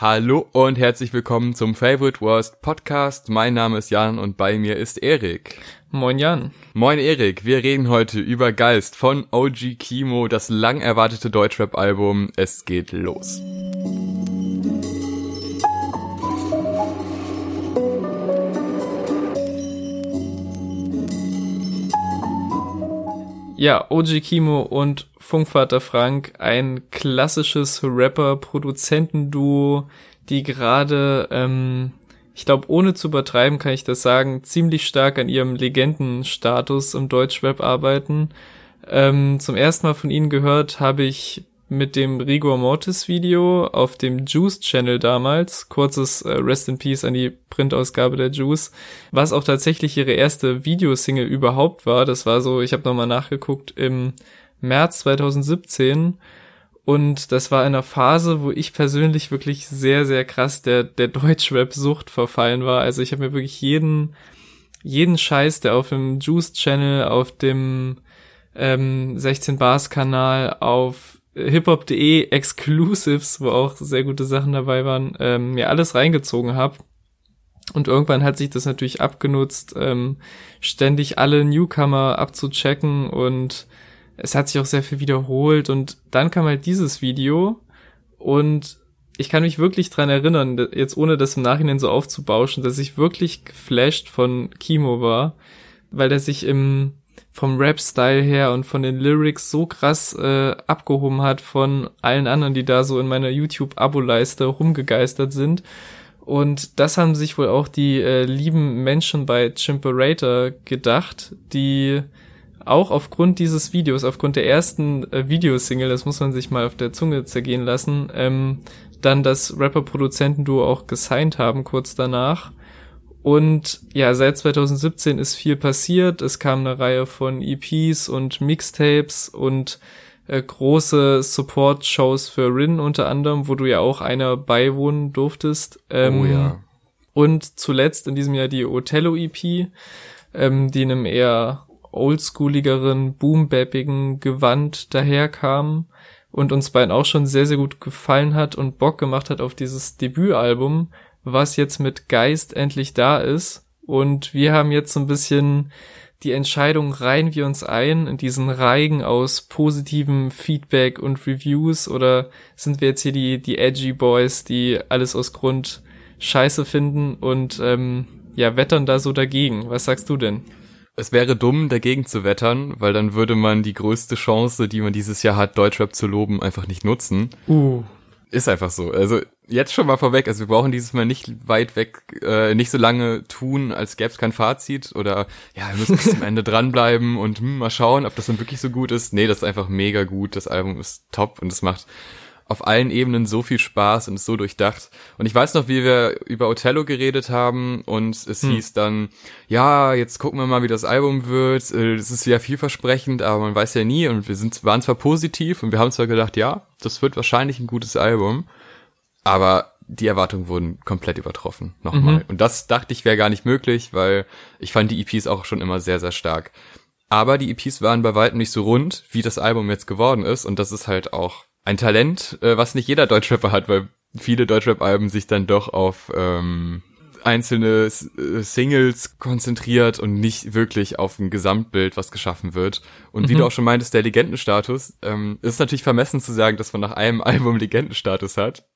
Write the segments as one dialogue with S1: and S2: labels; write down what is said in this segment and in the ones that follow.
S1: Hallo und herzlich willkommen zum Favorite Worst Podcast. Mein Name ist Jan und bei mir ist Erik.
S2: Moin Jan.
S1: Moin Erik, wir reden heute über Geist von OG Kimo, das lang erwartete Deutschrap-Album. Es geht los.
S2: Ja, OG Kimo und Funkvater Frank, ein klassisches Rapper-Produzenten-Duo, die gerade, ähm, ich glaube, ohne zu übertreiben kann ich das sagen, ziemlich stark an ihrem Legendenstatus im Deutschrap arbeiten. Ähm, zum ersten Mal von ihnen gehört habe ich mit dem Rigor Mortis Video auf dem Juice Channel damals, kurzes äh, Rest in Peace an die Printausgabe der Juice, was auch tatsächlich ihre erste Videosingle überhaupt war. Das war so, ich habe nochmal nachgeguckt, im März 2017 und das war in einer Phase, wo ich persönlich wirklich sehr, sehr krass der, der Deutschrap-Sucht verfallen war. Also ich habe mir wirklich jeden, jeden Scheiß, der auf dem Juice Channel, auf dem ähm, 16 Bars Kanal, auf hiphop.de Exclusives, wo auch sehr gute Sachen dabei waren, ähm, mir alles reingezogen habe. Und irgendwann hat sich das natürlich abgenutzt, ähm, ständig alle Newcomer abzuchecken und es hat sich auch sehr viel wiederholt und dann kam halt dieses Video und ich kann mich wirklich dran erinnern, jetzt ohne das im Nachhinein so aufzubauschen, dass ich wirklich geflasht von Kimo war, weil er sich im vom Rap-Style her und von den Lyrics so krass äh, abgehoben hat von allen anderen, die da so in meiner YouTube-Abo-Leiste rumgegeistert sind. Und das haben sich wohl auch die äh, lieben Menschen bei Chimperator gedacht, die auch aufgrund dieses Videos, aufgrund der ersten äh, Videosingle, das muss man sich mal auf der Zunge zergehen lassen, ähm, dann das Rapper-Produzenten-Duo auch gesigned haben kurz danach und ja, seit 2017 ist viel passiert. Es kam eine Reihe von EPs und Mixtapes und äh, große Support-Shows für Rin unter anderem, wo du ja auch einer beiwohnen durftest.
S1: Ähm, oh ja.
S2: Und zuletzt in diesem Jahr die Othello-EP, ähm, die in einem eher oldschooligeren, boombappigen Gewand daherkam und uns beiden auch schon sehr, sehr gut gefallen hat und Bock gemacht hat auf dieses Debütalbum, was jetzt mit Geist endlich da ist. Und wir haben jetzt so ein bisschen die Entscheidung, reihen wir uns ein in diesen Reigen aus positivem Feedback und Reviews oder sind wir jetzt hier die, die edgy Boys, die alles aus Grund scheiße finden und ähm, ja, wettern da so dagegen. Was sagst du denn?
S1: Es wäre dumm, dagegen zu wettern, weil dann würde man die größte Chance, die man dieses Jahr hat, Deutschrap zu loben, einfach nicht nutzen.
S2: Uh.
S1: Ist einfach so. Also jetzt schon mal vorweg, also wir brauchen dieses Mal nicht weit weg, äh, nicht so lange tun, als gäbe es kein Fazit oder ja, wir müssen bis zum Ende dranbleiben und hm, mal schauen, ob das dann wirklich so gut ist. Nee, das ist einfach mega gut. Das Album ist top und es macht auf allen Ebenen so viel Spaß und ist so durchdacht. Und ich weiß noch, wie wir über Othello geredet haben und es hm. hieß dann, ja, jetzt gucken wir mal, wie das Album wird. Äh, es ist ja vielversprechend, aber man weiß ja nie und wir sind, waren zwar positiv und wir haben zwar gedacht, ja, das wird wahrscheinlich ein gutes Album, aber die Erwartungen wurden komplett übertroffen. Nochmal. Mhm. Und das dachte ich wäre gar nicht möglich, weil ich fand die EPs auch schon immer sehr, sehr stark. Aber die EPs waren bei weitem nicht so rund, wie das Album jetzt geworden ist. Und das ist halt auch ein Talent, äh, was nicht jeder Deutschrapper hat, weil viele Deutschrap-Alben sich dann doch auf ähm, einzelne äh, Singles konzentriert und nicht wirklich auf ein Gesamtbild, was geschaffen wird. Und mhm. wie du auch schon meintest, der Legendenstatus, ähm, ist natürlich vermessen zu sagen, dass man nach einem Album Legendenstatus hat.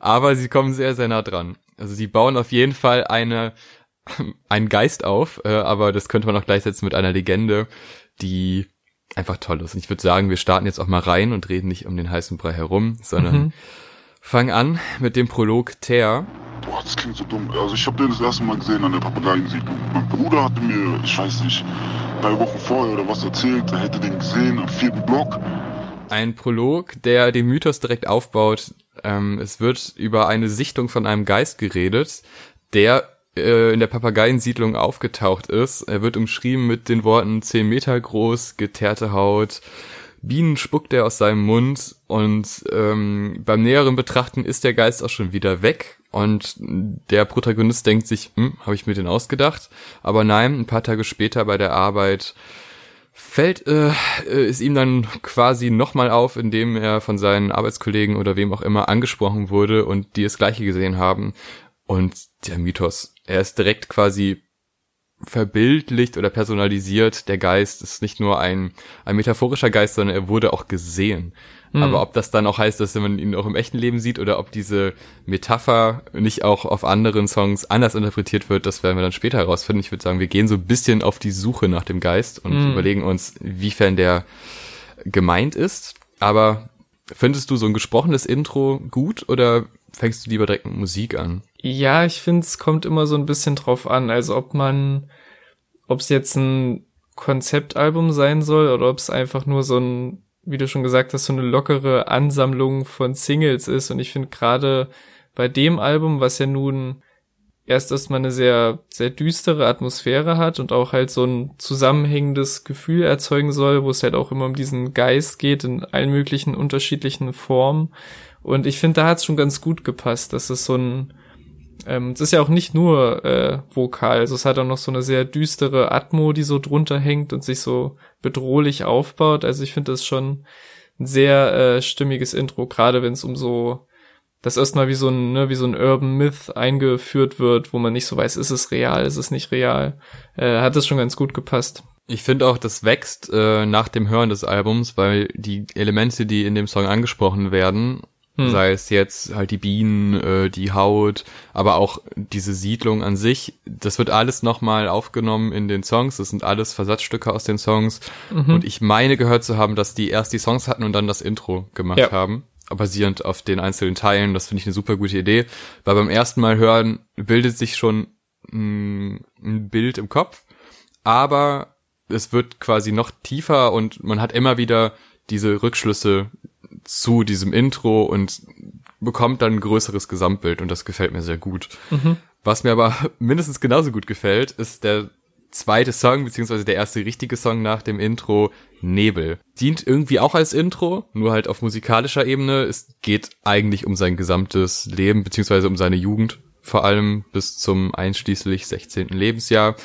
S1: Aber sie kommen sehr, sehr nah dran. Also sie bauen auf jeden Fall eine, einen Geist auf, äh, aber das könnte man auch gleichsetzen mit einer Legende, die einfach toll ist. Und ich würde sagen, wir starten jetzt auch mal rein und reden nicht um den heißen Brei herum, sondern mhm. fangen an mit dem Prolog Ter.
S3: Boah, das klingt so dumm. Also ich habe den das erste Mal gesehen an der Papageiensiedlung. Mein Bruder hatte mir, ich weiß nicht, drei Wochen vorher oder was erzählt, er hätte den gesehen am vierten Block.
S1: Ein Prolog, der den Mythos direkt aufbaut. Ähm, es wird über eine Sichtung von einem Geist geredet, der äh, in der Papageiensiedlung aufgetaucht ist. Er wird umschrieben mit den Worten 10 Meter groß, geteerte Haut, Bienen spuckt er aus seinem Mund und ähm, beim näheren Betrachten ist der Geist auch schon wieder weg und der Protagonist denkt sich, hm, habe ich mir den ausgedacht? Aber nein, ein paar Tage später bei der Arbeit fällt äh, ist ihm dann quasi nochmal auf, indem er von seinen Arbeitskollegen oder wem auch immer angesprochen wurde und die das gleiche gesehen haben. Und der Mythos, er ist direkt quasi verbildlicht oder personalisiert. Der Geist ist nicht nur ein, ein metaphorischer Geist, sondern er wurde auch gesehen. Mhm. Aber ob das dann auch heißt, dass man ihn auch im echten Leben sieht oder ob diese Metapher nicht auch auf anderen Songs anders interpretiert wird, das werden wir dann später herausfinden. Ich würde sagen, wir gehen so ein bisschen auf die Suche nach dem Geist und mhm. überlegen uns, wiefern der gemeint ist. Aber findest du so ein gesprochenes Intro gut oder fängst du lieber direkt mit Musik an?
S2: Ja, ich finde, es kommt immer so ein bisschen drauf an. Also ob man, ob es jetzt ein Konzeptalbum sein soll oder ob es einfach nur so ein wie du schon gesagt hast, so eine lockere Ansammlung von Singles ist. Und ich finde gerade bei dem Album, was ja nun erst erstmal eine sehr, sehr düstere Atmosphäre hat und auch halt so ein zusammenhängendes Gefühl erzeugen soll, wo es halt auch immer um diesen Geist geht in allen möglichen unterschiedlichen Formen. Und ich finde, da hat es schon ganz gut gepasst, dass es so ein, ähm, es ist ja auch nicht nur äh, vokal, also es hat auch noch so eine sehr düstere Atmo, die so drunter hängt und sich so bedrohlich aufbaut. Also ich finde das schon ein sehr äh, stimmiges Intro, gerade wenn es um so das erstmal wie so ein ne, wie so ein Urban Myth eingeführt wird, wo man nicht so weiß, ist es real, ist es nicht real, äh, hat das schon ganz gut gepasst.
S1: Ich finde auch, das wächst äh, nach dem Hören des Albums, weil die Elemente, die in dem Song angesprochen werden, hm. Sei es jetzt halt die Bienen, äh, die Haut, aber auch diese Siedlung an sich. Das wird alles nochmal aufgenommen in den Songs. Das sind alles Versatzstücke aus den Songs. Mhm. Und ich meine gehört zu haben, dass die erst die Songs hatten und dann das Intro gemacht ja. haben. Basierend auf den einzelnen Teilen. Das finde ich eine super gute Idee. Weil beim ersten Mal hören bildet sich schon ein, ein Bild im Kopf. Aber es wird quasi noch tiefer und man hat immer wieder diese Rückschlüsse zu diesem Intro und bekommt dann ein größeres Gesamtbild und das gefällt mir sehr gut. Mhm. Was mir aber mindestens genauso gut gefällt, ist der zweite Song, beziehungsweise der erste richtige Song nach dem Intro, Nebel. Dient irgendwie auch als Intro, nur halt auf musikalischer Ebene. Es geht eigentlich um sein gesamtes Leben, beziehungsweise um seine Jugend, vor allem bis zum einschließlich 16. Lebensjahr.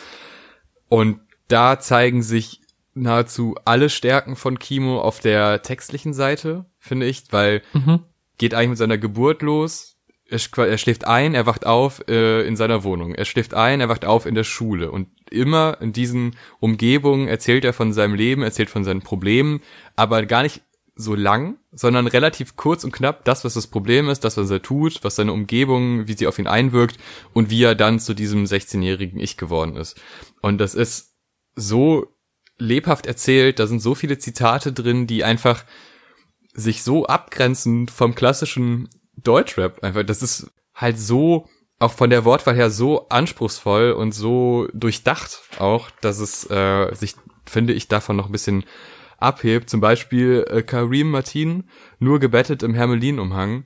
S1: Und da zeigen sich nahezu alle Stärken von Kimo auf der textlichen Seite, finde ich, weil mhm. geht eigentlich mit seiner Geburt los. Er, er schläft ein, er wacht auf äh, in seiner Wohnung. Er schläft ein, er wacht auf in der Schule. Und immer in diesen Umgebungen erzählt er von seinem Leben, erzählt von seinen Problemen, aber gar nicht so lang, sondern relativ kurz und knapp das, was das Problem ist, das, was er tut, was seine Umgebung, wie sie auf ihn einwirkt und wie er dann zu diesem 16-jährigen Ich geworden ist. Und das ist so lebhaft erzählt, da sind so viele Zitate drin, die einfach sich so abgrenzen vom klassischen Deutschrap. Einfach, das ist halt so, auch von der Wortwahl her so anspruchsvoll und so durchdacht auch, dass es äh, sich, finde ich, davon noch ein bisschen abhebt. Zum Beispiel äh, Karim Martin, nur gebettet im Hermelin-Umhang.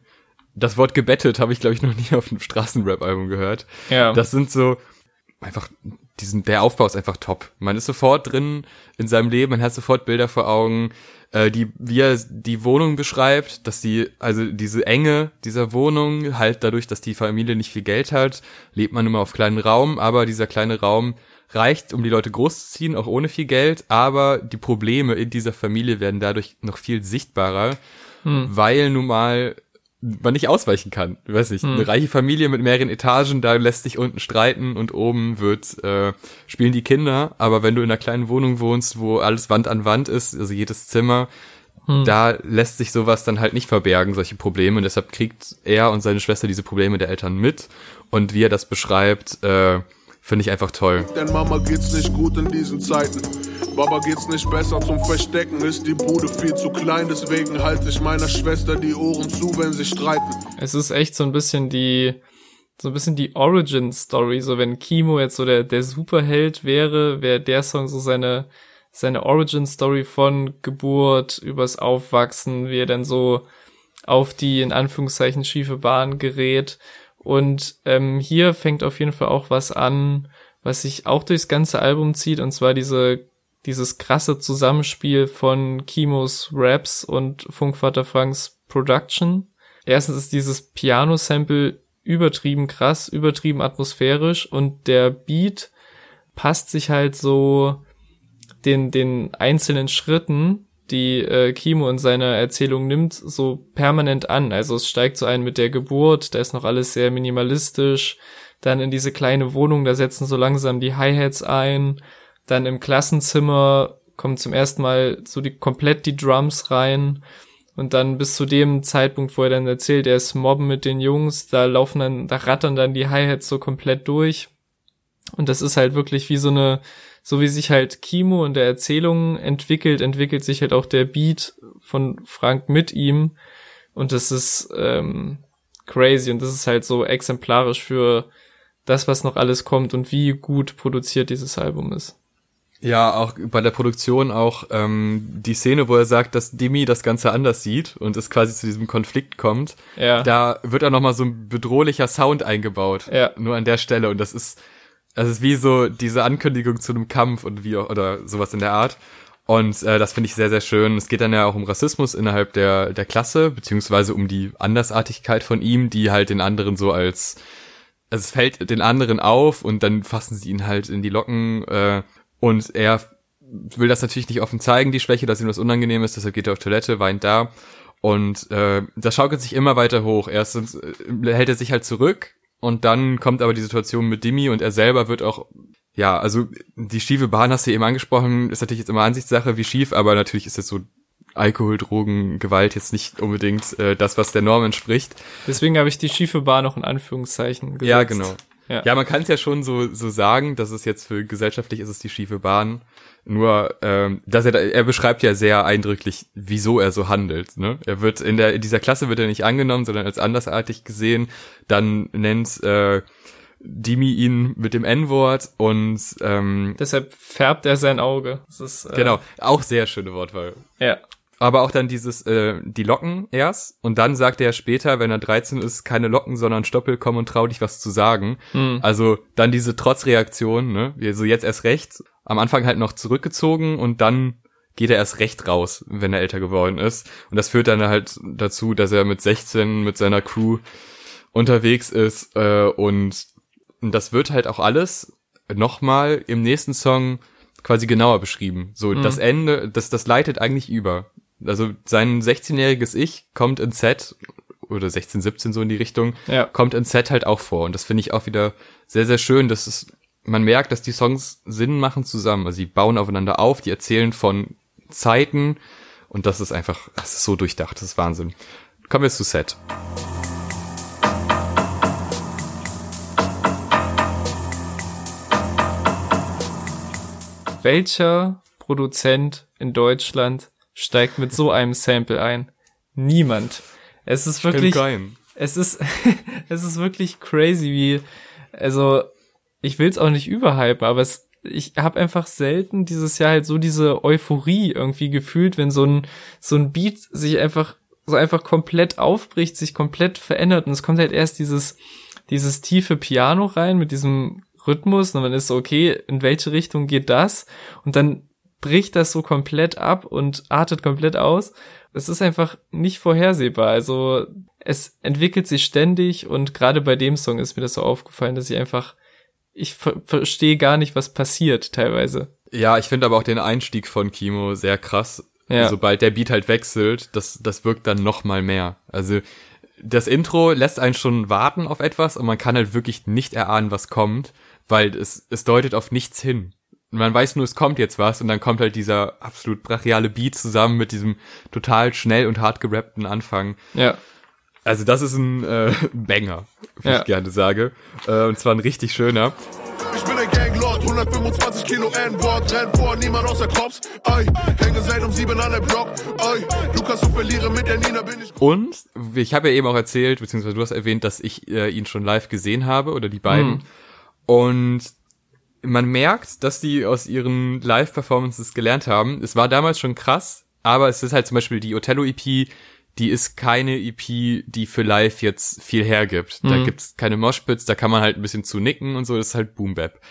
S1: Das Wort gebettet habe ich, glaube ich, noch nie auf einem Straßenrap-Album gehört. Ja. Das sind so einfach diesen, der Aufbau ist einfach top. Man ist sofort drin in seinem Leben, man hat sofort Bilder vor Augen, äh, die, wie er die Wohnung beschreibt, dass die, also diese Enge dieser Wohnung, halt dadurch, dass die Familie nicht viel Geld hat, lebt man immer auf kleinen Raum, aber dieser kleine Raum reicht, um die Leute großzuziehen, auch ohne viel Geld, aber die Probleme in dieser Familie werden dadurch noch viel sichtbarer, hm. weil nun mal man nicht ausweichen kann. Ich weiß nicht, hm. eine reiche Familie mit mehreren Etagen, da lässt sich unten streiten und oben wird äh, spielen die Kinder. Aber wenn du in einer kleinen Wohnung wohnst, wo alles Wand an Wand ist, also jedes Zimmer, hm. da lässt sich sowas dann halt nicht verbergen, solche Probleme. Und deshalb kriegt er und seine Schwester diese Probleme der Eltern mit. Und wie er das beschreibt, äh, finde ich einfach toll.
S4: Denn Mama geht's nicht gut in diesen Zeiten. Baba geht's nicht besser zum Verstecken, ist die Bude viel zu klein, deswegen halte ich meiner Schwester die Ohren zu, wenn sie streiten.
S2: Es ist echt so ein bisschen die, so ein bisschen die Origin-Story, so wenn Kimo jetzt so der, der Superheld wäre, wäre der Song so seine, seine Origin-Story von Geburt übers Aufwachsen, wie er dann so auf die in Anführungszeichen schiefe Bahn gerät. Und ähm, hier fängt auf jeden Fall auch was an, was sich auch durchs ganze Album zieht, und zwar diese dieses krasse Zusammenspiel von Kimos Raps und Funkvater Franks Production. Erstens ist dieses Piano-Sample übertrieben krass, übertrieben atmosphärisch und der Beat passt sich halt so den, den einzelnen Schritten, die äh, Kimo in seiner Erzählung nimmt, so permanent an. Also es steigt so ein mit der Geburt, da ist noch alles sehr minimalistisch. Dann in diese kleine Wohnung, da setzen so langsam die Hi-Hats ein. Dann im Klassenzimmer kommen zum ersten Mal so die komplett die Drums rein. Und dann bis zu dem Zeitpunkt, wo er dann erzählt, er ist mobben mit den Jungs, da laufen dann, da rattern dann die Hi-Hats so komplett durch. Und das ist halt wirklich wie so eine, so wie sich halt Kimo in der Erzählung entwickelt, entwickelt sich halt auch der Beat von Frank mit ihm. Und das ist ähm, crazy und das ist halt so exemplarisch für das, was noch alles kommt und wie gut produziert dieses Album ist.
S1: Ja, auch bei der Produktion auch ähm, die Szene, wo er sagt, dass Demi das Ganze anders sieht und es quasi zu diesem Konflikt kommt.
S2: Ja.
S1: Da wird auch nochmal so ein bedrohlicher Sound eingebaut.
S2: Ja.
S1: Nur an der Stelle. Und das ist, das ist wie so diese Ankündigung zu einem Kampf und wie oder sowas in der Art. Und äh, das finde ich sehr, sehr schön. Es geht dann ja auch um Rassismus innerhalb der, der Klasse, beziehungsweise um die Andersartigkeit von ihm, die halt den anderen so als also es fällt den anderen auf und dann fassen sie ihn halt in die Locken äh, und er will das natürlich nicht offen zeigen, die Schwäche, dass ihm das unangenehm ist, deshalb geht er auf Toilette, weint da. Und äh, das schaukelt sich immer weiter hoch. Erstens äh, hält er sich halt zurück und dann kommt aber die Situation mit Dimi und er selber wird auch, ja, also die schiefe Bahn hast du eben angesprochen, ist natürlich jetzt immer Ansichtssache, wie schief, aber natürlich ist es so Alkohol, Drogen, Gewalt jetzt nicht unbedingt äh, das, was der Norm entspricht.
S2: Deswegen habe ich die schiefe Bar noch in Anführungszeichen gesetzt.
S1: Ja, genau.
S2: Ja.
S1: Ja, man kann es ja schon so, so sagen, dass es jetzt für gesellschaftlich ist es die schiefe Bahn. Nur, ähm, dass er, er beschreibt ja sehr eindrücklich, wieso er so handelt. Ne? Er wird in der in dieser Klasse wird er nicht angenommen, sondern als andersartig gesehen. Dann nennt äh, Dimi ihn mit dem N-Wort und ähm,
S2: Deshalb färbt er sein Auge. Das ist, äh,
S1: genau auch sehr schöne Wortwahl.
S2: Ja.
S1: Aber auch dann dieses, äh, die Locken erst und dann sagt er später, wenn er 13 ist, keine Locken, sondern Stoppel, komm und trau dich was zu sagen.
S2: Hm.
S1: Also dann diese Trotzreaktion, ne? Wie So jetzt erst recht. Am Anfang halt noch zurückgezogen und dann geht er erst recht raus, wenn er älter geworden ist. Und das führt dann halt dazu, dass er mit 16 mit seiner Crew unterwegs ist äh, und das wird halt auch alles nochmal im nächsten Song quasi genauer beschrieben. So,
S2: Mhm.
S1: das Ende, das, das leitet eigentlich über. Also sein 16-jähriges Ich kommt in Z oder 16, 17 so in die Richtung,
S2: Ja.
S1: kommt in Z halt auch vor. Und das finde ich auch wieder sehr, sehr schön, dass es, man merkt, dass die Songs Sinn machen zusammen. Also sie bauen aufeinander auf, die erzählen von Zeiten und das ist einfach, das ist so durchdacht, das ist Wahnsinn. Kommen wir zu Set.
S2: Welcher Produzent in Deutschland steigt mit so einem Sample ein? Niemand. Es ist wirklich, es ist, es ist wirklich crazy, wie, also, ich will es auch nicht überhypen, aber es, ich habe einfach selten dieses Jahr halt so diese Euphorie irgendwie gefühlt, wenn so ein, so ein Beat sich einfach, so einfach komplett aufbricht, sich komplett verändert und es kommt halt erst dieses, dieses tiefe Piano rein mit diesem Rhythmus und man ist so, okay, in welche Richtung geht das? Und dann bricht das so komplett ab und artet komplett aus. Es ist einfach nicht vorhersehbar. Also es entwickelt sich ständig und gerade bei dem Song ist mir das so aufgefallen, dass ich einfach, ich ver verstehe gar nicht, was passiert teilweise.
S1: Ja, ich finde aber auch den Einstieg von Kimo sehr krass.
S2: Ja.
S1: Sobald der Beat halt wechselt, das, das wirkt dann noch mal mehr. Also das Intro lässt einen schon warten auf etwas und man kann halt wirklich nicht erahnen, was kommt, weil es, es deutet auf nichts hin. Man weiß nur, es kommt jetzt was und dann kommt halt dieser absolut brachiale Beat zusammen mit diesem total schnell und hart gerappten Anfang.
S2: Ja.
S1: Also das ist ein äh, Banger, wie
S2: Ja.
S1: ich gerne sage. Äh, und zwar ein richtig schöner.
S4: Ich bin ein Ganglord, 125 Kilo N-Wort, renn vor, niemand außer Cops. Ey, hänge seit um sieben an der Block. Ey, Lukas und verliere mit der Nina bin ich.
S1: Und ich habe ja eben auch erzählt, beziehungsweise du hast erwähnt, dass ich äh, ihn schon live gesehen habe oder die beiden.
S2: Mhm.
S1: Und man merkt, dass die aus ihren Live-Performances gelernt haben. Es war damals schon krass, aber es ist halt zum Beispiel die Othello-EP, die ist keine EP, die für live jetzt viel hergibt. Da
S2: Mhm.
S1: gibt's keine Moshpits, da kann man halt ein bisschen zu nicken und so, das ist halt Boom Bap.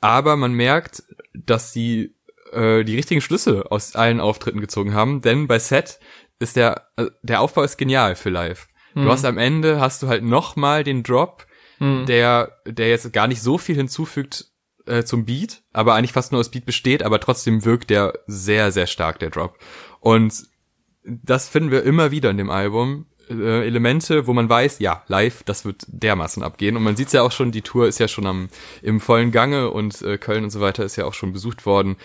S1: Aber man merkt, dass sie äh, die richtigen Schlüsse aus allen Auftritten gezogen haben, denn bei Set ist der äh, der Aufbau ist genial für live. Du hast am Ende hast du halt noch mal den Drop,
S2: Mhm.
S1: der der jetzt gar nicht so viel hinzufügt äh, zum Beat, aber eigentlich fast nur aus Beat besteht, aber trotzdem wirkt der sehr, sehr stark, der Drop. Und das finden wir immer wieder in dem Album. Äh, Elemente, wo man weiß, ja, live, das wird dermaßen abgehen. Und man sieht's ja auch schon, die Tour ist ja schon am, im vollen Gange und äh, Köln und so weiter ist ja auch schon besucht worden.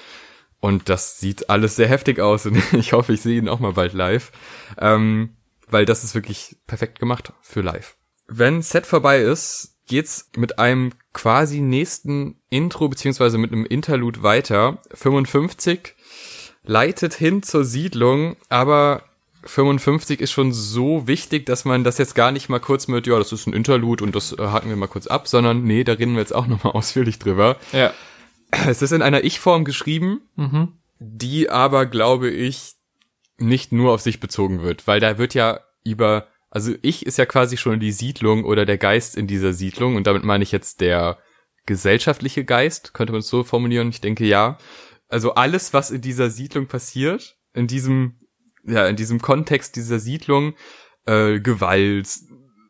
S1: Und das sieht alles sehr heftig aus und ich hoffe, ich sehe ihn auch mal bald live. Ähm, weil das ist wirklich perfekt gemacht für live. Wenn Set vorbei ist, geht's mit einem quasi nächsten Intro beziehungsweise mit einem Interlude weiter. 55 leitet hin zur Siedlung, aber 55 ist schon so wichtig, dass man das jetzt gar nicht mal kurz mit, ja, das ist ein Interlude und das äh, haken wir mal kurz ab, sondern nee, da reden wir jetzt auch nochmal ausführlich drüber.
S2: Ja.
S1: Es ist in einer Ich-Form geschrieben,
S2: Mhm.
S1: die aber, glaube ich, nicht nur auf sich bezogen wird, weil da wird ja über, also ich ist ja quasi schon die Siedlung oder der Geist in dieser Siedlung und damit meine ich jetzt der gesellschaftliche Geist, könnte man es so formulieren, ich denke ja. Also alles, was in dieser Siedlung passiert, in diesem, ja, in diesem Kontext dieser Siedlung, äh, Gewalt,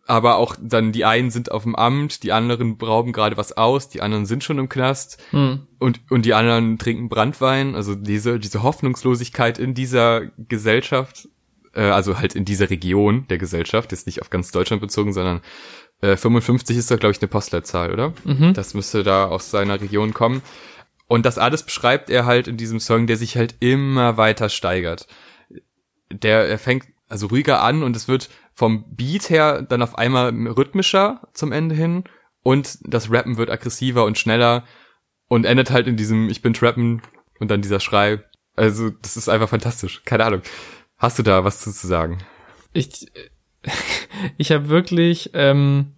S1: aber auch dann die einen sind auf dem Amt, die anderen rauben gerade was aus, die anderen sind schon im Knast
S2: Hm.
S1: und, und die anderen trinken Brandwein, also diese, diese Hoffnungslosigkeit in dieser Gesellschaft, äh, also halt in dieser Region der Gesellschaft, jetzt nicht auf ganz Deutschland bezogen, sondern äh, 55 ist doch, glaube ich, eine Postleitzahl, oder?
S2: Mhm.
S1: Das müsste da aus seiner Region kommen. Und das alles beschreibt er halt in diesem Song, der sich halt immer weiter steigert. Der, er fängt also ruhiger an und es wird vom Beat her dann auf einmal rhythmischer zum Ende hin und das Rappen wird aggressiver und schneller und endet halt in diesem Ich bin Trappen und dann dieser Schrei. Also, das ist einfach fantastisch. Keine Ahnung. Hast du da was zu, sagen?
S2: Ich, ich habe wirklich, ähm,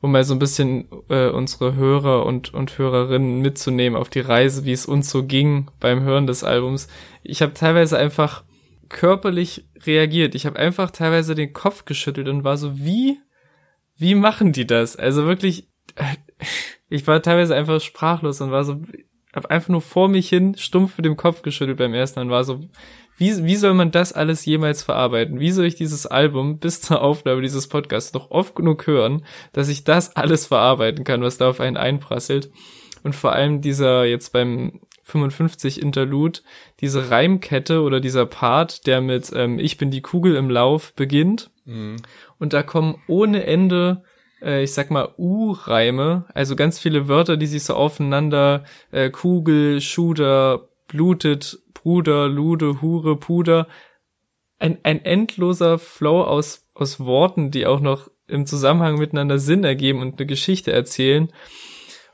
S2: um mal so ein bisschen äh, unsere Hörer und, und Hörerinnen mitzunehmen auf die Reise, wie es uns so ging beim Hören des Albums. Ich habe teilweise einfach körperlich reagiert. Ich habe einfach teilweise den Kopf geschüttelt und war so, wie, wie machen die das? Also wirklich, ich war teilweise einfach sprachlos und war so, hab einfach nur vor mich hin stumpf mit dem Kopf geschüttelt beim ersten und war so, wie, wie soll man das alles jemals verarbeiten? Wie soll ich dieses Album bis zur Aufnahme dieses Podcasts noch oft genug hören, dass ich das alles verarbeiten kann, was da auf einen einprasselt? Und vor allem dieser jetzt beim 55 Interlude, diese Reimkette oder dieser Part, der mit ähm, Ich bin die Kugel im Lauf beginnt. Und da kommen ohne Ende, äh, ich sag mal, U-Reime, also ganz viele Wörter, die sich so aufeinander, äh, Kugel, Schuder, blutet, Bruder, Lude, Hure, Puder. Ein, ein endloser Flow aus, aus Worten, die auch noch im Zusammenhang miteinander Sinn ergeben und eine Geschichte erzählen.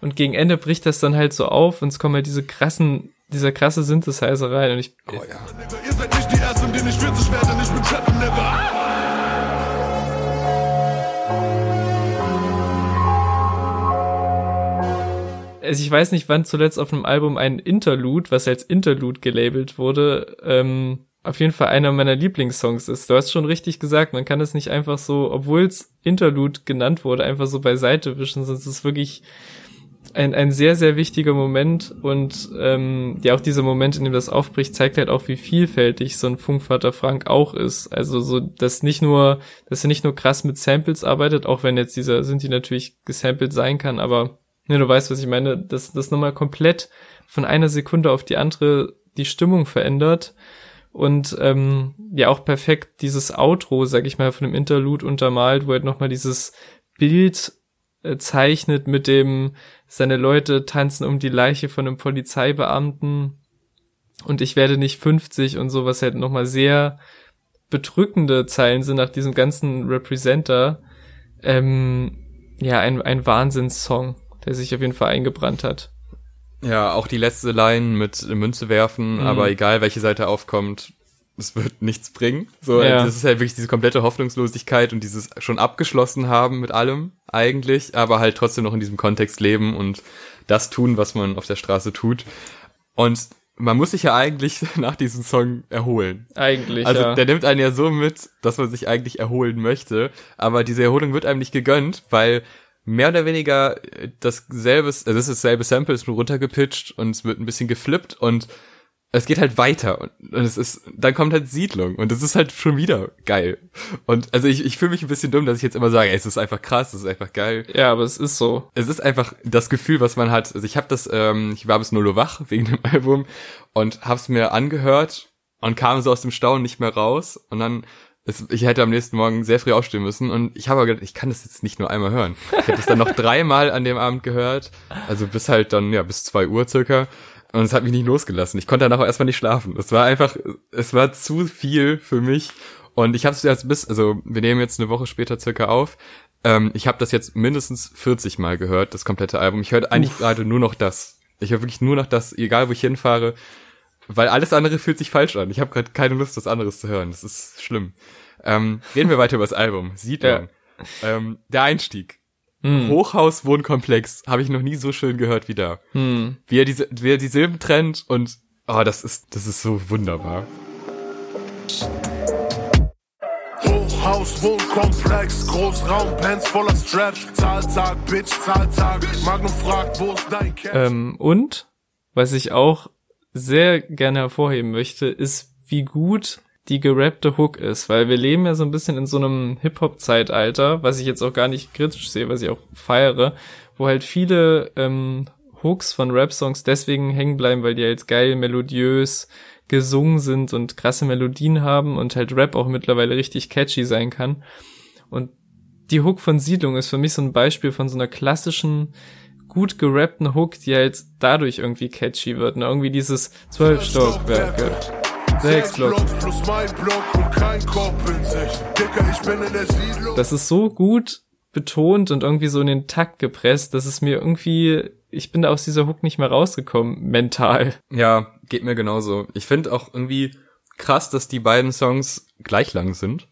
S2: Und gegen Ende bricht das dann halt so auf und es kommen halt diese krassen, dieser krasse Synthesizer rein und ich,
S4: Nigga, ihr
S2: also ich weiß nicht, wann zuletzt auf einem Album ein Interlude, was als Interlude gelabelt wurde, ähm, auf jeden Fall einer meiner Lieblingssongs ist. Du hast schon richtig gesagt, man kann es nicht einfach so, obwohl es Interlude genannt wurde, einfach so beiseite wischen, sonst ist es wirklich ein, ein sehr, sehr wichtiger Moment und ähm, ja auch dieser Moment, in dem das aufbricht, zeigt halt auch, wie vielfältig so ein Funkvater Frank auch ist. Also so, dass nicht nur, dass er nicht nur krass mit Samples arbeitet, auch wenn jetzt dieser Sinti natürlich gesampelt sein kann, aber ne, du weißt, was ich meine, dass das nochmal komplett von einer Sekunde auf die andere die Stimmung verändert und ähm, ja auch perfekt dieses Outro, sag ich mal, von dem Interlude untermalt, wo er nochmal dieses Bild äh, zeichnet mit dem, seine Leute tanzen um die Leiche von einem Polizeibeamten und ich werde nicht 50 und so, was halt nochmal sehr bedrückende Zeilen sind nach diesem ganzen Representer. Ähm, ja, ein, ein Wahnsinnssong, der sich auf jeden Fall eingebrannt hat.
S1: Ja, auch die letzte Line mit Münze werfen,
S2: Mhm.
S1: aber egal welche Seite aufkommt, es wird nichts bringen. So,
S2: Ja.
S1: das ist halt wirklich diese komplette Hoffnungslosigkeit und dieses schon abgeschlossen haben mit allem eigentlich, aber halt trotzdem noch in diesem Kontext leben und das tun, was man auf der Straße tut. Und man muss sich ja eigentlich nach diesem Song erholen.
S2: Eigentlich,
S1: Also
S2: ja.
S1: der nimmt einen ja so mit, dass man sich eigentlich erholen möchte, aber diese Erholung wird einem nicht gegönnt, weil mehr oder weniger äh, dasselbe, also das ist dasselbe Sample, ist nur runtergepitcht und es wird ein bisschen geflippt und es geht halt weiter und, und es ist, dann kommt halt Siedlung und es ist halt schon wieder geil. Und also ich, ich fühle mich ein bisschen dumm, dass ich jetzt immer sage, ey, es ist einfach krass, es ist einfach geil.
S2: Ja, aber es ist so.
S1: Es ist einfach das Gefühl, was man hat. Also ich habe das, ähm, ich war bis null Uhr wach wegen dem Album und hab's mir angehört und kam so aus dem Staunen nicht mehr raus und dann es, ich hätte am nächsten Morgen sehr früh aufstehen müssen und ich habe aber gedacht, ich kann das jetzt nicht nur einmal hören. Ich habe es dann noch dreimal an dem Abend gehört, also bis halt dann, ja, bis zwei Uhr circa. Und es hat mich nicht losgelassen. Ich konnte danach auch erstmal nicht schlafen. Es war einfach, es war zu viel für mich. Und ich habe es jetzt bis, also wir nehmen jetzt eine Woche später circa auf. Ähm, ich habe das jetzt mindestens 40 Mal gehört, das komplette Album. Ich höre eigentlich gerade nur noch das. Ich höre wirklich nur noch das, egal wo ich hinfahre. Weil alles andere fühlt sich falsch an. Ich habe gerade keine Lust, was anderes zu hören. Das ist schlimm. Ähm, reden wir weiter über das Album. Siedlung. Ja. Ähm, der Einstieg. Hm. Hochhaus-Wohnkomplex habe ich noch nie so schön gehört wie da. Hm. Wie er diese, wie er die Silben trennt und oh, das ist, das ist so wunderbar.
S4: Hochhaus, Wohnkomplex, Großraum, Pants voller Straps, Zahltag, Bitch, Zahltag, Magnum fragt, wo ist dein Cash?
S2: Ähm, und, was ich auch sehr gerne hervorheben möchte, ist, wie gut die gerappte Hook ist, weil wir leben ja so ein bisschen in so einem Hip-Hop-Zeitalter, was ich jetzt auch gar nicht kritisch sehe, was ich auch feiere, wo halt viele ähm, Hooks von Rap-Songs deswegen hängen bleiben, weil die halt geil, melodiös gesungen sind und krasse Melodien haben und halt Rap auch mittlerweile richtig catchy sein kann. Und die Hook von Siedlung ist für mich so ein Beispiel von so einer klassischen gut gerappten Hook, die halt dadurch irgendwie catchy wird. Ne? Irgendwie dieses zwölf Stockwerke. Sechs Block. Das ist so gut betont und irgendwie so in den Takt gepresst, dass es mir irgendwie, ich bin da aus dieser Hook nicht mehr rausgekommen, mental.
S1: Ja, geht mir genauso. Ich finde auch irgendwie krass, dass die beiden Songs gleich lang sind.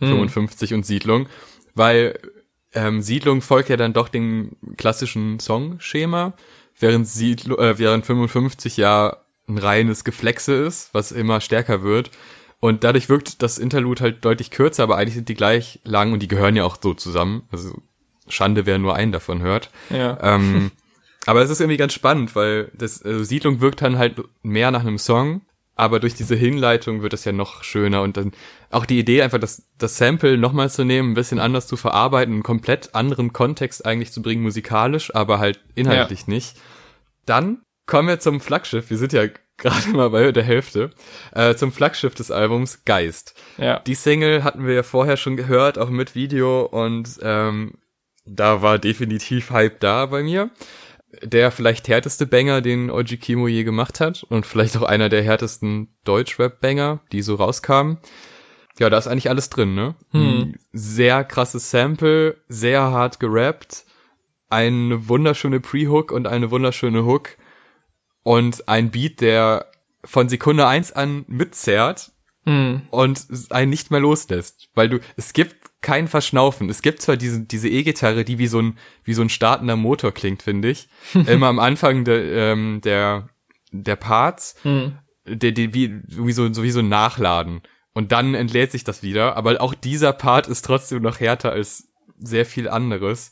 S1: Hm. 55 und Siedlung, weil ähm, Siedlung folgt ja dann doch dem klassischen Songschema, während Siedlung, äh, während 55 ja ein reines Geflexe ist, was immer stärker wird. Und dadurch wirkt das Interlude halt deutlich kürzer, aber eigentlich sind die gleich lang und die gehören ja auch so zusammen. Also Schande, wer nur einen davon hört.
S2: Ja.
S1: Ähm, aber es ist irgendwie ganz spannend, weil das also Siedlung wirkt dann halt mehr nach einem Song, aber durch diese Hinleitung wird es ja noch schöner und dann auch die Idee einfach, das, das Sample nochmal zu nehmen, ein bisschen anders zu verarbeiten, einen komplett anderen Kontext eigentlich zu bringen, musikalisch, aber halt inhaltlich ja. nicht. Dann kommen wir zum Flaggschiff. Wir sind ja gerade mal bei der Hälfte. Äh, zum Flaggschiff des Albums Geist.
S2: Ja.
S1: Die Single hatten wir ja vorher schon gehört, auch mit Video und ähm, da war definitiv Hype da bei mir. Der vielleicht härteste Banger, den Oji Kimo je gemacht hat und vielleicht auch einer der härtesten Deutschrap-Banger, die so rauskamen. Ja, da ist eigentlich alles drin, ne?
S2: Hm.
S1: Sehr krasses Sample, sehr hart gerappt, eine wunderschöne Pre-Hook und eine wunderschöne Hook und ein Beat, der von Sekunde eins an mitzerrt
S2: hm.
S1: und einen nicht mehr loslässt, weil du es gibt kein Verschnaufen. Es gibt zwar diese diese E-Gitarre, die wie so ein wie so ein startender Motor klingt, finde ich, immer am Anfang de, ähm, der der Parts,
S2: hm.
S1: der, der wie wie so, so wie so ein Nachladen und dann entlädt sich das wieder, aber auch dieser Part ist trotzdem noch härter als sehr viel anderes.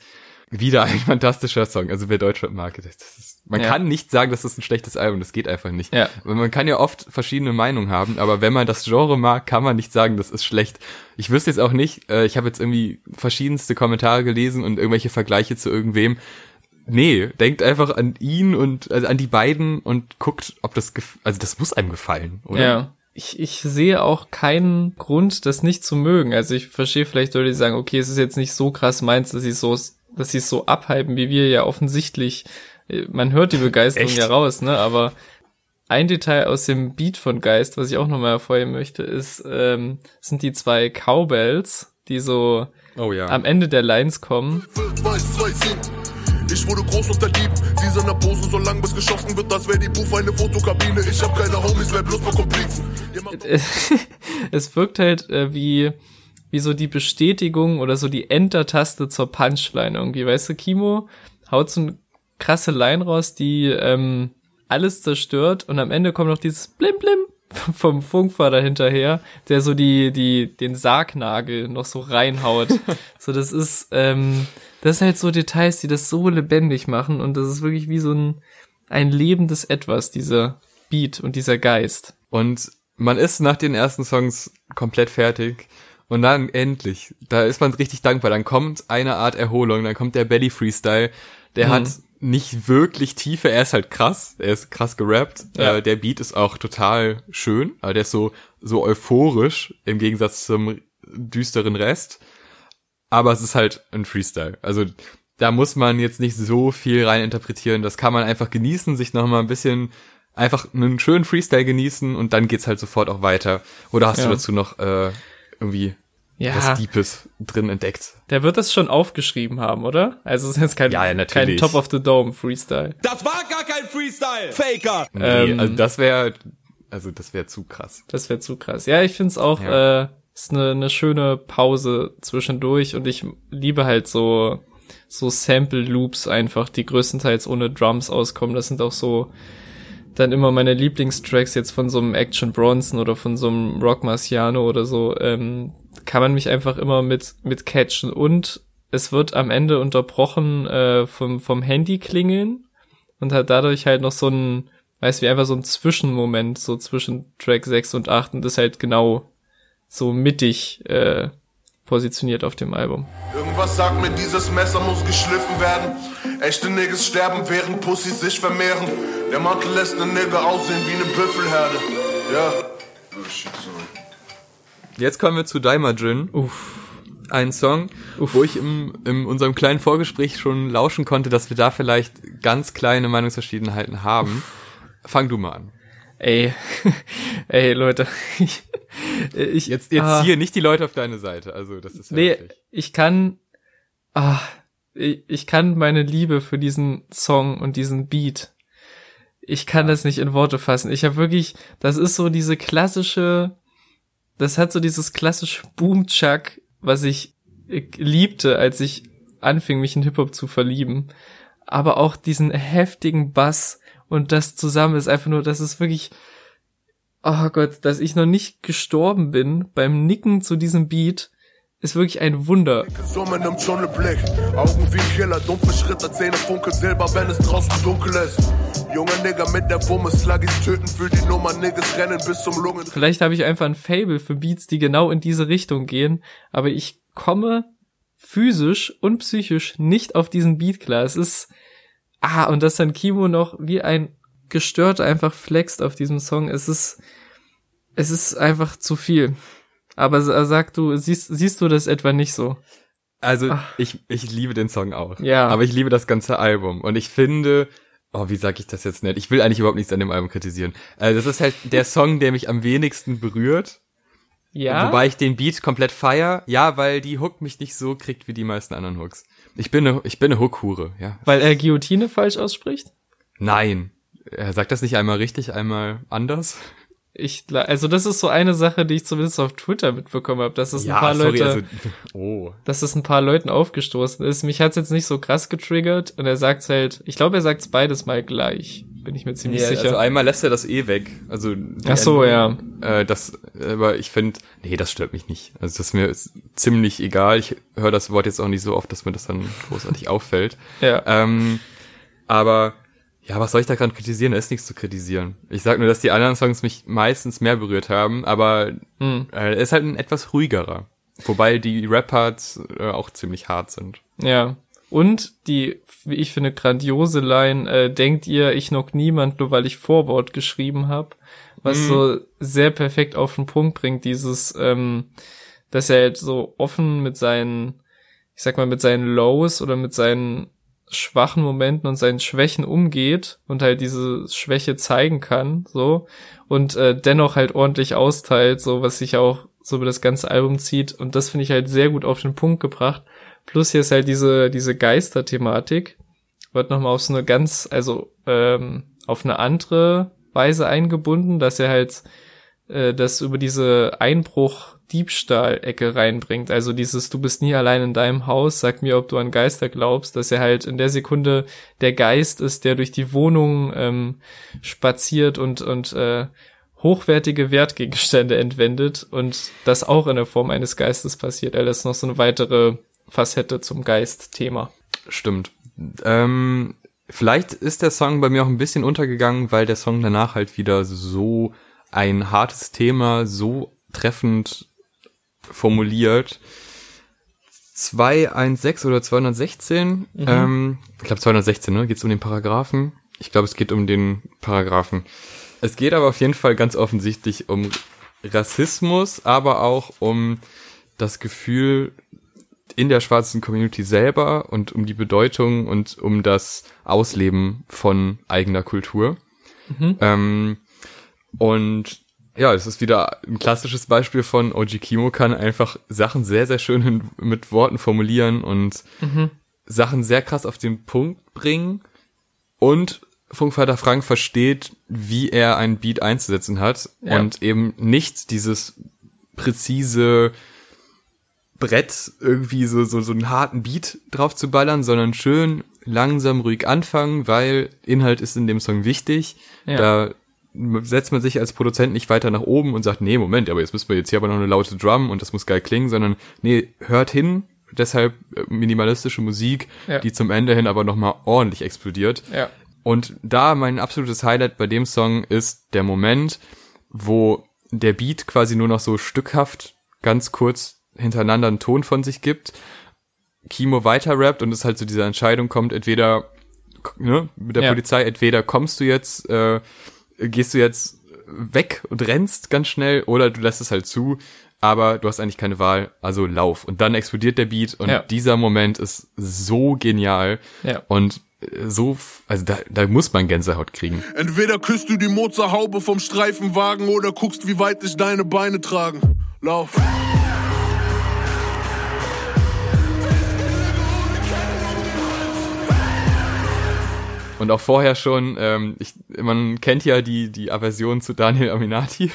S1: Wieder ein fantastischer Song, also wer Deutschrap mag, das ist man ja. kann nicht sagen, dass das ein schlechtes Album, das geht einfach nicht.
S2: Ja.
S1: Man kann ja oft verschiedene Meinungen haben, aber wenn man das Genre mag, kann man nicht sagen, das ist schlecht. Ich wüsste jetzt auch nicht, äh, ich habe jetzt irgendwie verschiedenste Kommentare gelesen und irgendwelche Vergleiche zu irgendwem. Nee, denkt einfach an ihn und also an die beiden und guckt, ob das also das muss einem gefallen, oder?
S2: Ja. Ich, ich sehe auch keinen Grund, das nicht zu mögen. Also ich verstehe vielleicht Leute, die sagen, okay, es ist jetzt nicht so krass meins, dass sie so dass sie es so abhypen, wie wir ja offensichtlich man hört die Begeisterung Echt? ja raus, ne? Aber ein Detail aus dem Beat von Geist, was ich auch nochmal hervorheben möchte, ist, ähm, sind die zwei Cowbells, die so
S1: oh, ja.
S2: am Ende der Lines kommen.
S4: Ich wurde groß unter Dieb. Sie sind Posen so lang, bis geschossen wird, das wäre die Buff eine Fotokabine. Ich hab keine Homies, wer bloß mal Komplizen.
S2: es wirkt halt äh, wie, wie so die Bestätigung oder so die Enter-Taste zur Punchline irgendwie. Weißt du, Kimo haut so ein krasse Line raus, die ähm, alles zerstört und am Ende kommt noch dieses Blim Blim vom Funkvater hinterher, der so die, die, den Sargnagel noch so reinhaut. so, das ist, ähm, das ist halt so Details, die das so lebendig machen und das ist wirklich wie so ein, ein lebendes Etwas, diese, Beat und dieser Geist.
S1: Und man ist nach den ersten Songs komplett fertig. Und dann endlich, da ist man richtig dankbar. Dann kommt eine Art Erholung, dann kommt der Belly Freestyle. Der
S2: Mhm.
S1: hat nicht wirklich Tiefe, er ist halt krass, er ist krass gerappt.
S2: Ja.
S1: Äh, der Beat ist auch total schön, aber der ist so, so euphorisch im Gegensatz zum düsteren Rest. Aber es ist halt ein Freestyle. Also da muss man jetzt nicht so viel rein interpretieren. Das kann man einfach genießen, sich noch mal ein bisschen einfach einen schönen Freestyle genießen und dann geht's halt sofort auch weiter. Oder hast
S2: Ja.
S1: du dazu noch äh, irgendwie
S2: Ja,
S1: was Deepes drin entdeckt?
S2: der wird das schon aufgeschrieben haben, oder? Also es ist jetzt kein,
S1: Ja, ja,
S2: kein. Top of the Dome Freestyle.
S5: Das war gar kein Freestyle. Faker.
S1: Nee,
S2: Ähm,
S1: also das wäre also das wäre zu krass.
S2: Das wäre zu krass. Ja, ich find's auch,
S1: Ja.
S2: äh, ist eine, eine schöne Pause zwischendurch und ich liebe halt so, so Sample-Loops einfach, die größtenteils ohne Drums auskommen. Das sind auch so dann immer meine Lieblingstracks jetzt von so einem Action Bronson oder von so einem Rock Marciano oder so, ähm, kann man mich einfach immer mit, mit catchen und es wird am Ende unterbrochen äh, vom, vom Handy klingeln und hat dadurch halt noch so ein, weißt du, wie einfach so ein Zwischenmoment, so zwischen Track 6 und 8 und ist halt genau so mittig äh, positioniert auf dem Album.
S4: Irgendwas sagt mir, dieses Messer muss geschliffen werden. Echte Niggas sterben, während Pussys sich vermehren. Der Mantel lässt ne Nigger aussehen wie ne Büffelherde. Ja. Oh shit, sorry.
S1: Jetzt kommen wir zu Daimajin.
S2: Uff.
S1: Ein Song, wo ich im, in unserem kleinen Vorgespräch schon lauschen konnte, dass wir da vielleicht ganz kleine Meinungsverschiedenheiten haben. Fang du mal an.
S2: Ey, ey Leute, ich, ich
S1: Jetzt, jetzt
S2: ah,
S1: hier nicht die Leute auf deine Seite. Also das ist ja
S2: Nee,
S1: wirklich.
S2: ich kann, ah, ich, ich kann meine Liebe für diesen Song und diesen Beat, ich kann das nicht in Worte fassen. Ich habe wirklich, das ist so diese klassische, das hat so dieses klassische Boom-Chuck, was ich äh, liebte, als ich anfing, mich in Hip-Hop zu verlieben. Aber auch diesen heftigen Bass und das zusammen ist einfach nur, das ist wirklich, oh Gott, dass ich noch nicht gestorben bin beim Nicken zu diesem Beat, ist wirklich ein Wunder.
S4: Summen im Tunnelblick, Augen wie Killer, dumpfe Schritte, Zähne funkeln Silber, wenn es draußen dunkel ist. Junge Nigger mit der Wumme, Sluggies töten für die Nummer, Niggas rennen bis zum Lungen.
S2: Vielleicht habe ich einfach ein Fable für Beats, die genau in diese Richtung gehen, aber ich komme physisch und psychisch nicht auf diesen Beat klar. Es ist, ah, und dass dann Kimo noch wie ein gestört einfach flext auf diesem Song. Es ist, es ist einfach zu viel. Aber sa- sag du, siehst, siehst du das etwa nicht so?
S1: Also ich, ich liebe den Song auch.
S2: Ja.
S1: Aber ich liebe das ganze Album. Und ich finde, oh, wie sag ich das jetzt nicht? Ich will eigentlich überhaupt nichts an dem Album kritisieren. Äh, das ist halt der Song, der mich am wenigsten berührt.
S2: Ja.
S1: Wobei ich den Beat komplett feier. Ja, weil die Hook mich nicht so kriegt wie die meisten anderen Hooks. Ich bin eine, ich bin eine Hook-Hure, ja.
S2: weil er Guillotine falsch ausspricht?
S1: Nein. Er sagt das nicht einmal richtig, einmal anders.
S2: Ich, also das ist so eine Sache, die ich zumindest auf Twitter mitbekommen habe, dass es ein paar Leute,
S1: also, oh.
S2: dass es ein paar Leuten aufgestoßen ist. Mich hat's jetzt nicht so krass getriggert und er sagt's halt, ich glaube, er sagt's beides mal gleich, bin ich mir ziemlich
S1: Ja,
S2: sicher.
S1: also einmal lässt er das eh weg. Also
S2: Ach so, ja.
S1: Äh, das, aber ich finde, nee, das stört mich nicht. Also das ist mir ziemlich egal. Ich höre das Wort jetzt auch nicht so oft, dass mir das dann großartig auffällt.
S2: Ja.
S1: Ähm, aber ja, was soll ich da gerade kritisieren? Da ist nichts zu kritisieren. Ich sag nur, dass die anderen Songs mich meistens mehr berührt haben, aber
S2: Hm.
S1: äh, er ist halt ein etwas ruhigerer. Wobei die Rap-Parts äh, auch ziemlich hart sind.
S2: Ja. Und die, wie ich finde, grandiose Line, äh, denkt ihr, ich knock niemand, nur weil ich Vorwort geschrieben habe, was
S1: Mhm.
S2: so sehr perfekt auf den Punkt bringt, dieses, ähm, dass er halt so offen mit seinen, ich sag mal, mit seinen Lows oder mit seinen schwachen Momenten und seinen Schwächen umgeht und halt diese Schwäche zeigen kann, so, und äh, dennoch halt ordentlich austeilt, so was sich auch so über das ganze Album zieht. Und das finde ich halt sehr gut auf den Punkt gebracht. Plus hier ist halt diese, diese Geister-Thematik, wird nochmal auf so eine ganz, also ähm, auf eine andere Weise eingebunden, dass er halt äh, das über diese Einbruch-Diebstahl-Ecke reinbringt. Also dieses, du bist nie allein in deinem Haus, sag mir, ob du an Geister glaubst, dass er halt in der Sekunde der Geist ist, der durch die Wohnung ähm, spaziert und, und äh, hochwertige Wertgegenstände entwendet und das auch in der Form eines Geistes passiert. Er lässt noch so eine weitere Facette zum Geist-Thema.
S1: Stimmt. Ähm, Vielleicht ist der Song bei mir auch ein bisschen untergegangen, weil der Song danach halt wieder so ein hartes Thema so treffend formuliert. 216 oder 216,
S2: Mhm.
S1: ähm, ich glaube 216, ne? Geht es um den Paragraphen? Ich glaube, es geht um den Paragraphen. Es geht aber auf jeden Fall ganz offensichtlich um Rassismus, aber auch um das Gefühl in der schwarzen Community selber und um die Bedeutung und um das Ausleben von eigener Kultur. Ähm, und ja, es ist wieder ein klassisches Beispiel von Oji Kimo kann einfach Sachen sehr, sehr schön in, mit Worten formulieren und Sachen sehr krass auf den Punkt bringen. Und Funkvater Frank versteht, wie er einen Beat einzusetzen hat
S2: Ja.
S1: und eben nicht dieses präzise Brett irgendwie so, so, so einen harten Beat drauf zu ballern, sondern schön langsam ruhig anfangen, weil Inhalt ist in dem Song wichtig.
S2: Ja.
S1: Da setzt man sich als Produzent nicht weiter nach oben und sagt, nee, Moment, aber jetzt müssen wir jetzt hier aber noch eine laute Drum und das muss geil klingen, sondern nee, hört hin, deshalb äh, minimalistische Musik,
S2: Ja.
S1: die zum Ende hin aber nochmal ordentlich explodiert.
S2: Ja.
S1: Und da mein absolutes Highlight bei dem Song ist der Moment, wo der Beat quasi nur noch so stückhaft ganz kurz hintereinander einen Ton von sich gibt, Kimo weiter rappt und es halt zu dieser Entscheidung kommt, entweder ne, mit der
S2: Ja.
S1: Polizei, entweder kommst du jetzt, äh, gehst du jetzt weg und rennst ganz schnell oder du lässt es halt zu, aber du hast eigentlich keine Wahl, also lauf. Und dann explodiert der Beat und
S2: Ja.
S1: dieser Moment ist so genial
S2: Ja.
S1: und äh, so, also da, da muss man Gänsehaut kriegen.
S4: Entweder küsst du die Mozarhaube vom Streifenwagen oder guckst, wie weit dich deine Beine tragen. Lauf.
S1: Und auch vorher schon, ähm, ich, man kennt ja die, die Aversion zu Daniel Aminati.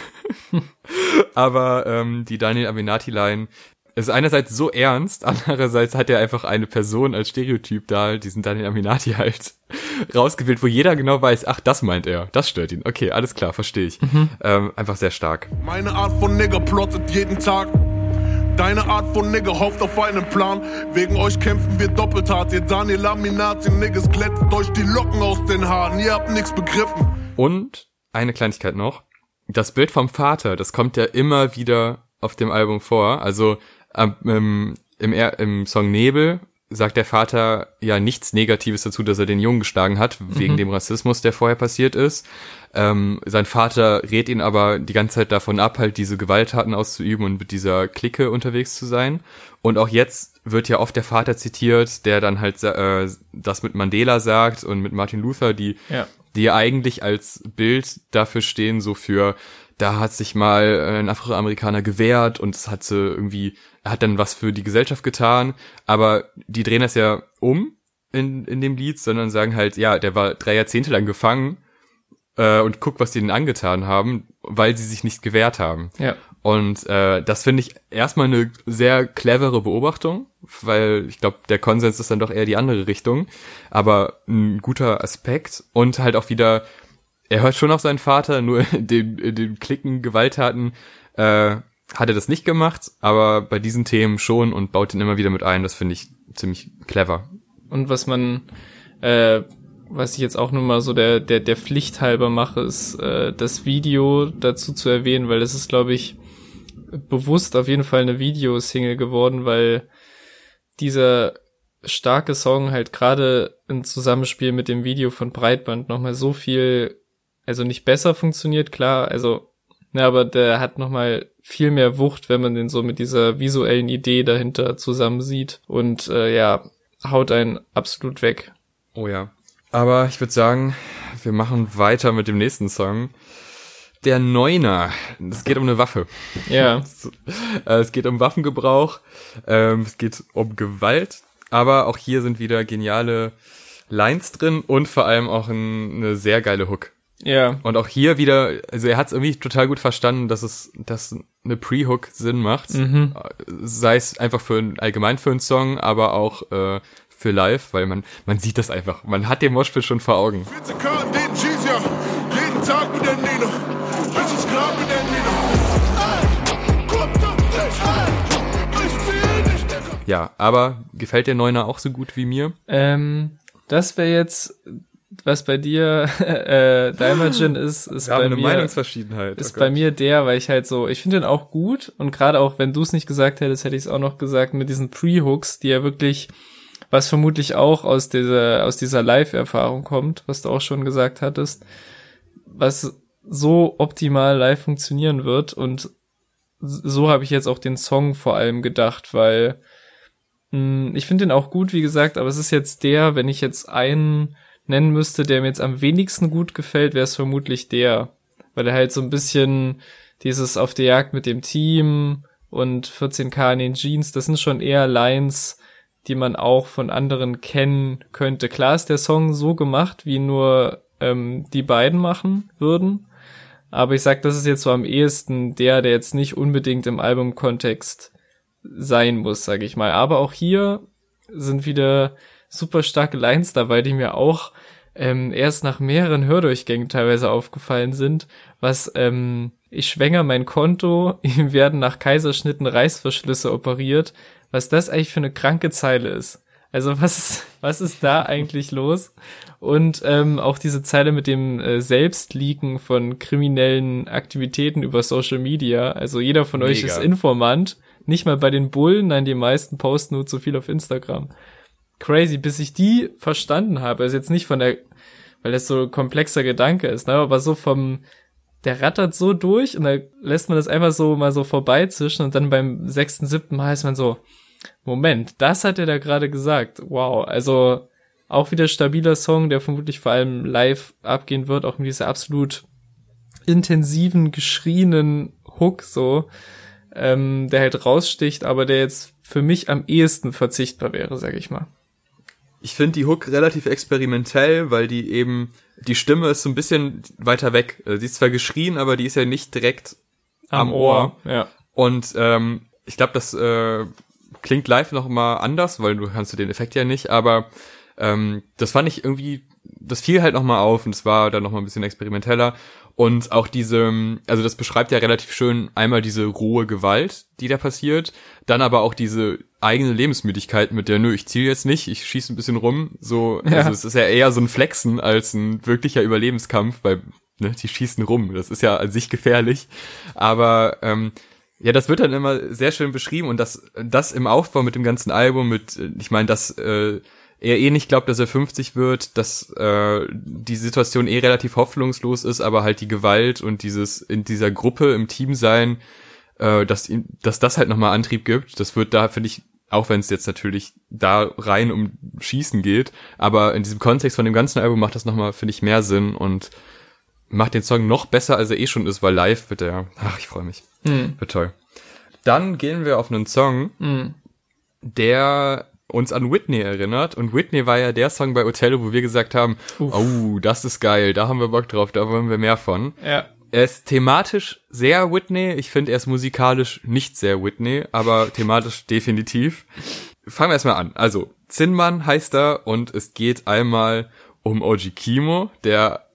S1: Aber ähm, die Daniel Aminati-Line ist einerseits so ernst, andererseits hat er einfach eine Person als Stereotyp da, diesen Daniel Aminati halt, rausgewählt, wo jeder genau weiß, ach, das meint er, das stört ihn. Okay, alles klar, verstehe ich. Ähm, einfach sehr stark.
S4: Meine Art von Nigger plottet jeden Tag. Deine Art von Nigger hofft auf einen Plan. Wegen euch kämpfen wir doppelt hart. Ihr Daniel Laminati Niggas glättet euch die Locken aus den Haaren. Ihr habt nix begriffen.
S1: Und eine Kleinigkeit noch. Das Bild vom Vater, das kommt ja immer wieder auf dem Album vor. Also ähm, im, im Song Nebel sagt der Vater ja nichts Negatives dazu, dass er den Jungen geschlagen hat, wegen dem Rassismus, der vorher passiert ist. Ähm, sein Vater rät ihn aber die ganze Zeit davon ab, halt diese Gewalttaten auszuüben und mit dieser Clique unterwegs zu sein. Und auch jetzt wird ja oft der Vater zitiert, der dann halt äh, das mit Mandela sagt und mit Martin Luther, die
S2: Ja.
S1: die eigentlich als Bild dafür stehen, so für, da hat sich mal äh, ein Afroamerikaner gewehrt und es hat sie irgendwie, er hat dann was für die Gesellschaft getan, aber die drehen das ja um in, in dem Lied, sondern sagen halt, ja, der war drei Jahrzehnte lang gefangen äh, und guck, was die denn angetan haben, weil sie sich nicht gewehrt haben.
S2: Ja.
S1: Und äh, das finde ich erstmal eine sehr clevere Beobachtung, weil ich glaube, der Konsens ist dann doch eher die andere Richtung. Aber ein guter Aspekt und halt auch wieder, er hört schon auf seinen Vater, nur in den, in den Klicken, Gewalttaten äh, hat er das nicht gemacht, aber bei diesen Themen schon und baut ihn immer wieder mit ein. Das finde ich ziemlich clever.
S2: Und was man, äh, was ich jetzt auch nur mal so der, der, der Pflicht halber mache, ist äh, das Video dazu zu erwähnen, weil das ist, glaube ich, bewusst auf jeden Fall eine Videosingle geworden, weil dieser starke Song halt gerade im Zusammenspiel mit dem Video von Breitband nochmal so viel, also nicht besser funktioniert, klar, also, ne, aber der hat nochmal viel mehr Wucht, wenn man den so mit dieser visuellen Idee dahinter zusammen sieht und äh, ja, haut einen absolut weg.
S1: Oh ja. Aber ich würde sagen, wir machen weiter mit dem nächsten Song. Der Neuner. Es geht um eine Waffe.
S2: Ja,
S1: Äh, es geht um Waffengebrauch, ähm, es geht um Gewalt, aber auch hier sind wieder geniale Lines drin und vor allem auch ein, eine sehr geile Hook.
S2: Ja,
S1: Und auch hier wieder, also er hat es irgendwie total gut verstanden, dass es, dass eine Pre-Hook Sinn macht. Äh, Sei es einfach für ein, allgemein für einen Song, aber auch äh, für live, weil man, man sieht das einfach. Man hat den Moshpit schon vor Augen.
S4: 14 K in den G's, ja. Jeden Tag mit der Nina. Bis ins Grab mit der Nina. Ey, kommt doch nicht, ey. Ich will nicht, Digga.
S1: Ja, aber gefällt der Neuner auch so gut wie mir?
S2: ähm, das wäre jetzt, was bei dir äh, Diamond ist, ist
S1: Wir
S2: bei mir
S1: Meinungsverschiedenheit.
S2: ist
S1: Oh
S2: bei mir der, weil ich halt so, ich finde den auch gut und gerade auch, wenn du es nicht gesagt hättest, hätte ich es auch noch gesagt mit diesen Pre-Hooks, die ja wirklich, was vermutlich auch aus dieser, aus dieser Live-Erfahrung kommt, was du auch schon gesagt hattest, was so optimal live funktionieren wird und so habe ich jetzt auch den Song vor allem gedacht, weil mh, ich finde den auch gut, wie gesagt, aber es ist jetzt der, wenn ich jetzt einen nennen müsste, der mir jetzt am wenigsten gut gefällt, wäre es vermutlich der, weil er halt so ein bisschen dieses auf der Jagd mit dem Team und 14k in den Jeans, das sind schon eher Lines, die man auch von anderen kennen könnte. Klar ist der Song so gemacht, wie nur ähm, die beiden machen würden, aber ich sag, das ist jetzt so am ehesten der, der jetzt nicht unbedingt im Albumkontext sein muss, sage ich mal. Aber auch hier sind wieder super starke Lines dabei, die mir auch ähm, erst nach mehreren Hördurchgängen teilweise aufgefallen sind, was ähm, ich schwänger mein Konto, ihm werden nach Kaiserschnitten Reißverschlüsse operiert, was das eigentlich für eine kranke Zeile ist. Also was ist, was ist da eigentlich los? Und ähm, auch diese Zeile mit dem äh, Selbstleaken von kriminellen Aktivitäten über Social Media. Also jeder von euch
S1: Mega.
S2: ist Informant. Nicht mal bei den Bullen, nein, die meisten posten nur zu viel auf Instagram. Crazy, bis ich die verstanden habe. Also jetzt nicht von der, weil das so ein komplexer Gedanke ist, ne, aber so vom, der rattert so durch und da lässt man das einfach so mal so vorbeizischen und dann beim sechsten, siebten Mal ist man so, Moment, das hat er da gerade gesagt. Wow, also auch wieder stabiler Song, der vermutlich vor allem live abgehen wird, auch mit dieser absolut intensiven, geschrienen Hook so, ähm, der halt raussticht, aber der jetzt für mich am ehesten verzichtbar wäre, sag ich mal.
S1: Ich finde die Hook relativ experimentell, weil die eben, die Stimme ist so ein bisschen weiter weg. Also Sie ist zwar geschrien, aber die ist ja nicht direkt am, Ohr.
S2: Ja.
S1: Und ähm, ich glaube, das äh, klingt live noch mal anders, weil du kannst du den Effekt ja nicht, aber ähm, das fand ich irgendwie, das fiel halt noch mal auf und es war dann noch mal ein bisschen experimenteller und auch diese, also das beschreibt ja relativ schön einmal diese rohe Gewalt, die da passiert, dann aber auch diese eigene Lebensmüdigkeit mit der, nö, ich ziel jetzt nicht, ich schieße ein bisschen rum, so,
S2: Ja.
S1: also es ist ja eher so ein Flexen als ein wirklicher Überlebenskampf, weil ne, die schießen rum, das ist ja an sich gefährlich, aber ähm, ja, das wird dann immer sehr schön beschrieben und das, das im Aufbau mit dem ganzen Album, mit, äh, ich meine, dass äh, er eh nicht glaubt, dass er 50 wird, dass äh, die Situation eh relativ hoffnungslos ist, aber halt die Gewalt und dieses in dieser Gruppe im Team sein, äh, dass ihn, dass das halt nochmal Antrieb gibt. Das wird da, finde ich, auch wenn es jetzt natürlich da rein um Schießen geht, aber in diesem Kontext von dem ganzen Album macht das nochmal, finde ich, mehr Sinn und macht den Song noch besser, als er eh schon ist, weil live wird er, ach, ich freue mich.
S2: Hm.
S1: Wird toll. Dann gehen wir auf einen Song,
S2: Hm.
S1: der uns an Whitney erinnert. Und Whitney war ja der Song bei Othello, wo wir gesagt haben, oh, das ist geil, da haben wir Bock drauf, da wollen wir mehr von.
S2: Ja.
S1: Er ist thematisch sehr Whitney. Ich finde, er ist musikalisch nicht sehr Whitney, aber thematisch definitiv. Fangen wir erstmal an. Also, Zinnmann heißt er und es geht einmal um Oji Kimo, der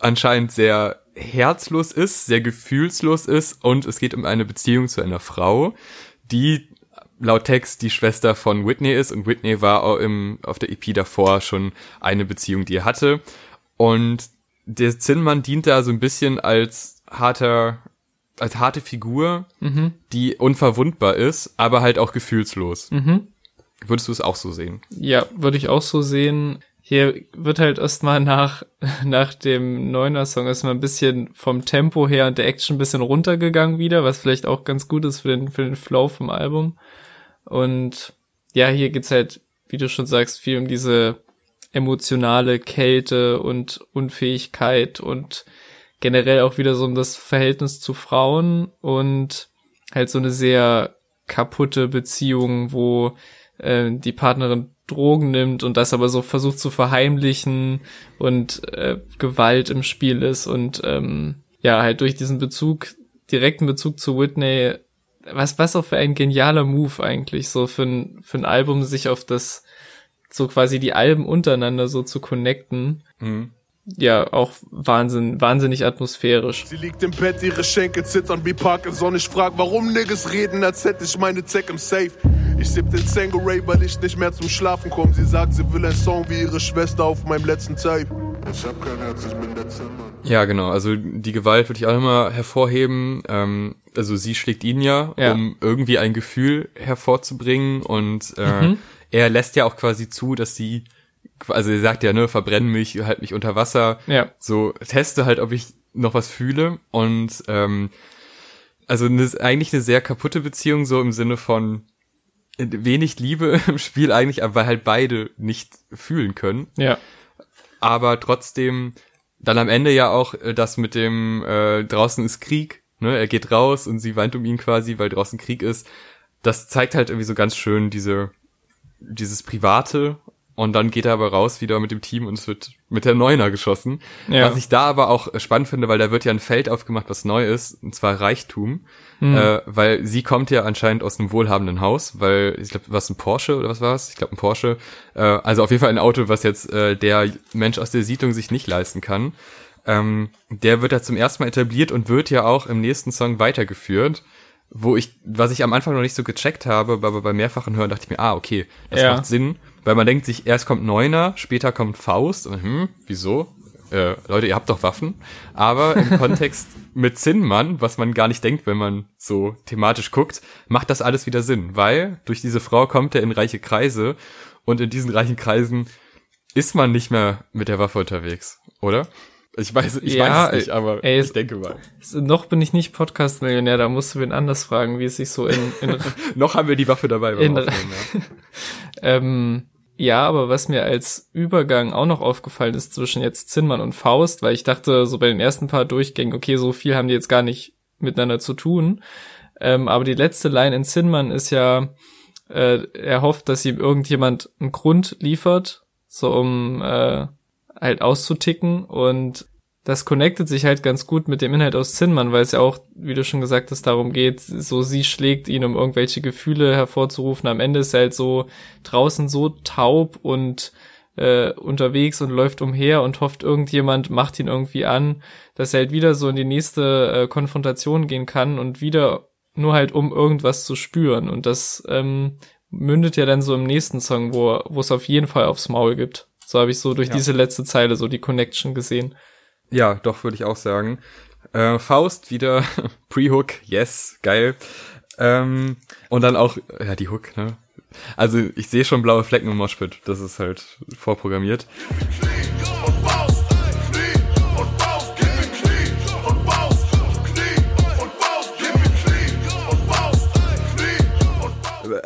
S1: anscheinend sehr herzlos ist, sehr gefühlslos ist und es geht um eine Beziehung zu einer Frau, die laut Text die Schwester von Whitney ist und Whitney war auch im, auf der EP davor schon eine Beziehung, die er hatte und der Zinnmann dient da so ein bisschen als harter, als harte Figur, die unverwundbar ist, aber halt auch gefühlslos. Würdest du es auch so sehen?
S2: Ja, würde ich auch so sehen. Hier wird halt erstmal nach, nach dem Neuner-Song erstmal ein bisschen vom Tempo her und der Action ein bisschen runtergegangen wieder, was vielleicht auch ganz gut ist für den, für den Flow vom Album. Und ja, hier geht's halt, wie du schon sagst, viel um diese emotionale Kälte und Unfähigkeit und generell auch wieder so um das Verhältnis zu Frauen und halt so eine sehr kaputte Beziehung, wo äh, die Partnerin Drogen nimmt und das aber so versucht zu verheimlichen und äh, Gewalt im Spiel ist und ähm, ja, halt durch diesen Bezug, direkten Bezug zu Whitney, was, was auch für ein genialer Move eigentlich, so für ein, für ein Album sich auf das, so quasi die Alben untereinander so zu connecten. Ja, auch Wahnsinn, wahnsinnig atmosphärisch.
S4: Sie liegt im Bett, ihre Schenkel zittern wie Parkinson. Ich frag, warum Niggas reden, als hätte ich meine Zeck im Safe. Ich sipp den Sangoray, weil ich nicht mehr zum Schlafen komm. Sie sagt, sie will ein Song wie ihre Schwester auf meinem letzten Tape.
S3: Ich hab kein Herz, ich bin der Zimmer.
S1: Ja, genau. Also die Gewalt würde ich auch immer hervorheben. Ähm, also sie schlägt ihn ja,
S2: Ja.
S1: um irgendwie ein Gefühl hervorzubringen und äh, er lässt ja auch quasi zu, dass sie, also er sagt ja, ne, verbrenn mich, halt mich unter Wasser.
S2: Ja.
S1: So teste halt, ob ich noch was fühle und ähm, also eine, eigentlich eine sehr kaputte Beziehung so im Sinne von wenig Liebe im Spiel eigentlich, aber weil halt beide nicht fühlen können
S2: Ja.
S1: Aber trotzdem dann am Ende ja auch äh, das mit dem äh, draußen ist Krieg, ne? Er geht raus und sie weint um ihn quasi, weil draußen Krieg ist. Das zeigt halt irgendwie so ganz schön diese dieses private und dann geht er aber raus wieder mit dem Team und es wird mit der Neuner geschossen.
S2: Ja.
S1: Was ich da aber auch spannend finde, weil da wird ja ein Feld aufgemacht, was neu ist, und zwar Reichtum, äh, weil sie kommt ja anscheinend aus einem wohlhabenden Haus, weil ich glaube, was ein Porsche oder was war es? Ich glaube ein Porsche. Äh, also auf jeden Fall ein Auto, was jetzt äh, der Mensch aus der Siedlung sich nicht leisten kann. Ähm, der wird da zum ersten Mal etabliert und wird ja auch im nächsten Song weitergeführt. Wo ich, was ich am Anfang noch nicht so gecheckt habe, aber bei mehrfachen Hören dachte ich mir, ah, okay, das
S2: Ja.
S1: macht Sinn, weil man denkt sich, erst kommt Neuner, später kommt Faust, und, hm, wieso? Äh, Leute, ihr habt doch Waffen. Aber im Kontext mit Zinnmann, was man gar nicht denkt, wenn man so thematisch guckt, macht das alles wieder Sinn, weil durch diese Frau kommt er in reiche Kreise und in diesen reichen Kreisen ist man nicht mehr mit der Waffe unterwegs, oder? Ich weiß, ich
S2: Ja,
S1: weiß es nicht, aber
S2: ey,
S1: ich denke mal.
S2: Noch bin ich nicht Podcast-Millionär, da musst du wen anders fragen, wie es sich so in, in
S1: Noch haben wir die Waffe dabei. beim
S2: In-
S1: ja.
S2: Ähm, ja, aber was mir als Übergang auch noch aufgefallen ist zwischen jetzt Zinnmann und Faust, weil ich dachte so bei den ersten paar Durchgängen, okay, so viel haben die jetzt gar nicht miteinander zu tun. Ähm, aber die letzte Line in Zinnmann ist ja, äh, er hofft, dass ihm irgendjemand einen Grund liefert, so um äh, halt auszuticken und das connectet sich halt ganz gut mit dem Inhalt aus Zinnmann, weil es ja auch, wie du schon gesagt hast, darum geht, so sie schlägt ihn, um irgendwelche Gefühle hervorzurufen. Am Ende ist er halt so draußen so taub und äh, unterwegs und läuft umher und hofft, irgendjemand macht ihn irgendwie an, dass er halt wieder so in die nächste äh, Konfrontation gehen kann und wieder nur halt um irgendwas zu spüren. Und das ähm, mündet ja dann so im nächsten Song, wo es auf jeden Fall aufs Maul gibt. So habe ich so durch
S1: Ja.
S2: diese letzte Zeile so die Connection gesehen.
S1: Ja, doch, würde ich auch sagen. Äh, Faust wieder, Pre-Hook, yes, geil. Ähm, und dann auch, ja, die Hook, ne? Also ich sehe schon blaue Flecken im Moshpit, das ist halt vorprogrammiert.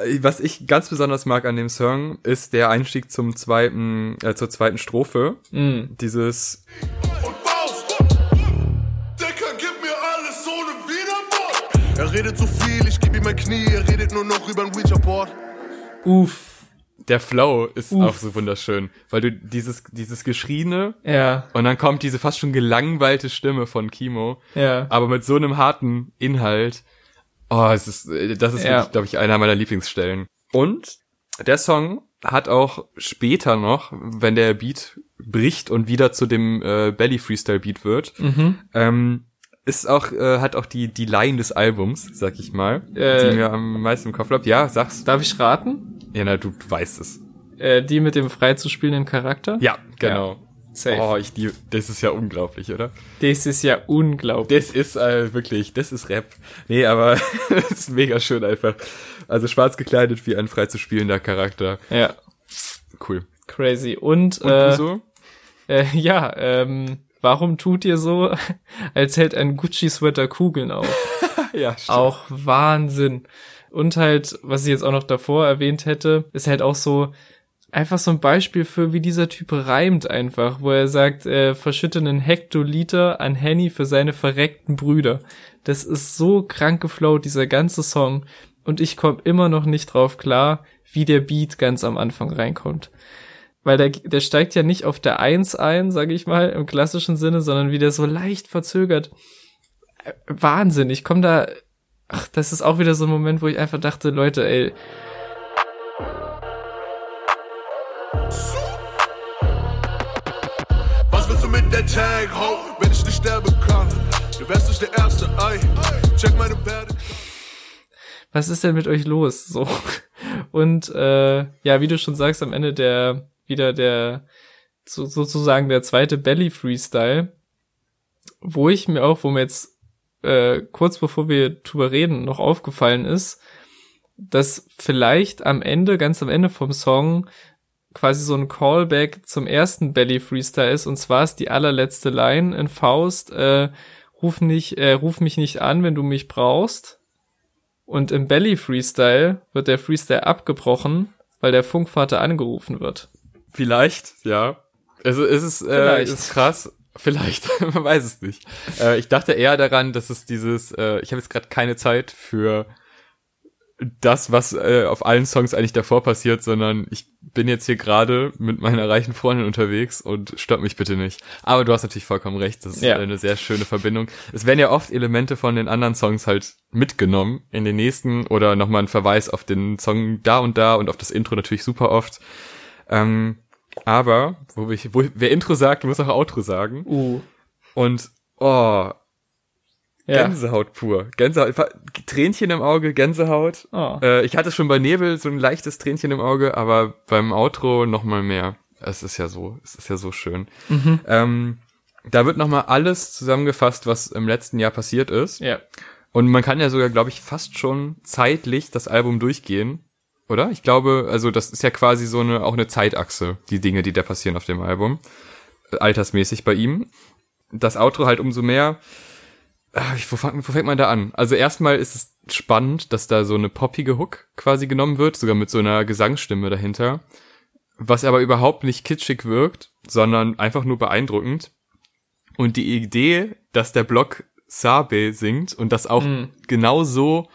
S1: Äh, Was ich ganz besonders mag an dem Song, ist der Einstieg zum zweiten, äh, zur zweiten Strophe.
S2: Mm.
S1: Dieses,
S4: und Er redet zu viel, ich geb ihm mein Knie, er redet nur noch über ein Ouija-Board.
S2: Uff.
S1: der Flow ist
S2: Uff.
S1: auch so wunderschön, weil du dieses, dieses Geschrieene
S2: Ja,
S1: und dann kommt diese fast schon gelangweilte Stimme von Kimo.
S2: ja.
S1: aber mit so einem harten Inhalt. Oh, es ist, das ist
S2: Ja.
S1: glaube ich, einer meiner Lieblingsstellen. Und der Song hat auch später noch, wenn der Beat bricht und wieder zu dem äh, Belly Freestyle Beat wird,
S2: Mhm.
S1: ähm, ist auch, äh, hat auch die, die Line des Albums, sag ich mal,
S2: Äh.
S1: die mir am meisten im Kopf bleibt. Ja, sag's.
S2: Darf ich raten?
S1: Ja, na, du weißt es.
S2: Äh, die mit dem frei zu spielenden Charakter?
S1: Ja, genau.
S2: Safe.
S1: Oh, ich liebe, das ist ja unglaublich, oder?
S2: Das ist ja unglaublich.
S1: Das ist äh, wirklich, das ist Rap. Nee, aber es ist mega schön einfach. Also schwarz gekleidet wie ein frei zu spielender Charakter.
S2: Ja,
S1: Cool.
S2: crazy. Und,
S1: Und
S2: äh,
S1: so?
S2: äh, ja, ähm, warum tut ihr so, als hält ein Gucci-Sweater Kugeln auf?
S1: Ja, stimmt.
S2: auch Wahnsinn. Und halt, was ich jetzt auch noch davor erwähnt hätte, ist halt auch so einfach so ein Beispiel für, wie dieser Typ reimt einfach, wo er sagt, äh, verschütte einen Hektoliter an Henny für seine verreckten Brüder. Das ist so krank geflowt, dieser ganze Song. Und ich komme immer noch nicht drauf klar, wie der Beat ganz am Anfang reinkommt. Weil der, der steigt ja nicht auf der Eins ein, sage ich mal, im klassischen Sinne, sondern wieder so leicht verzögert. Wahnsinn, ich komme da, ach, das ist auch wieder so ein Moment, wo ich einfach dachte, Leute, ey,
S4: Was willst du mit der Tag, ho, wenn ich nicht sterben kann? Du wärst nicht der Erste, ey. Check meine Werte.
S2: was ist denn mit euch los? So. Und äh, ja, wie du schon sagst, am Ende der wieder der so, sozusagen der zweite Belly Freestyle, wo ich mir auch, wo mir jetzt äh, kurz bevor wir drüber reden, noch aufgefallen ist, dass vielleicht am Ende, ganz am Ende vom Song, quasi so ein Callback zum ersten Belly Freestyle ist, und zwar ist die allerletzte Line in Faust, äh, ruf nicht, äh, ruf mich nicht an, wenn du mich brauchst. Und im Belly Freestyle wird der Freestyle abgebrochen, weil der Funkvater angerufen wird.
S1: Vielleicht, ja. Also es ist, äh, ist krass. Vielleicht, man weiß es nicht. Äh, ich dachte eher daran, dass es dieses, äh, ich habe jetzt gerade keine Zeit für das, was äh, auf allen Songs eigentlich davor passiert, sondern ich bin jetzt hier gerade mit meiner reichen Freundin unterwegs und stopp mich bitte nicht. Aber du hast natürlich vollkommen recht, das ist ja. eine sehr schöne Verbindung. Es werden ja oft Elemente von den anderen Songs halt mitgenommen in den nächsten oder nochmal ein Verweis auf den Song da und da und auf das Intro natürlich super oft. Ähm, aber, wo ich, wo, wer Intro sagt, muss auch Outro sagen.
S2: Uh.
S1: Und, oh, Gänsehaut ja. pur. Gänsehaut, Tränchen im Auge, Gänsehaut. Oh. Äh, ich hatte schon bei Nebel so ein leichtes Tränchen im Auge, aber beim Outro noch mal mehr. Es ist ja so, es ist ja so schön. Mhm. Ähm, da wird noch mal alles zusammengefasst, was im letzten Jahr passiert ist.
S2: Ja.
S1: Und man kann ja sogar, glaube ich, fast schon zeitlich das Album durchgehen, oder? Ich glaube, also das ist ja quasi so eine auch eine Zeitachse, die Dinge, die da passieren auf dem Album, äh, altersmäßig bei ihm. Das Outro halt umso mehr Ah, wo, fängt, wo fängt man da an? Also erstmal ist es spannend, dass da so eine poppige Hook quasi genommen wird, sogar mit so einer Gesangsstimme dahinter, was aber überhaupt nicht kitschig wirkt, sondern einfach nur beeindruckend. Und die Idee, dass der Block Sabe singt und das auch mm. genauso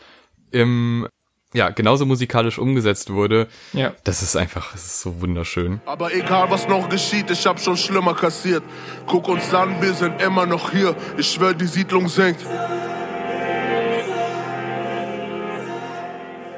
S1: im ja, genauso musikalisch umgesetzt wurde.
S2: Ja.
S1: Das ist einfach, das ist so wunderschön.
S4: Aber egal was noch geschieht, ich hab schon schlimmer kassiert. Guck uns an, wir sind immer noch hier. Ich schwör, die Siedlung sinkt.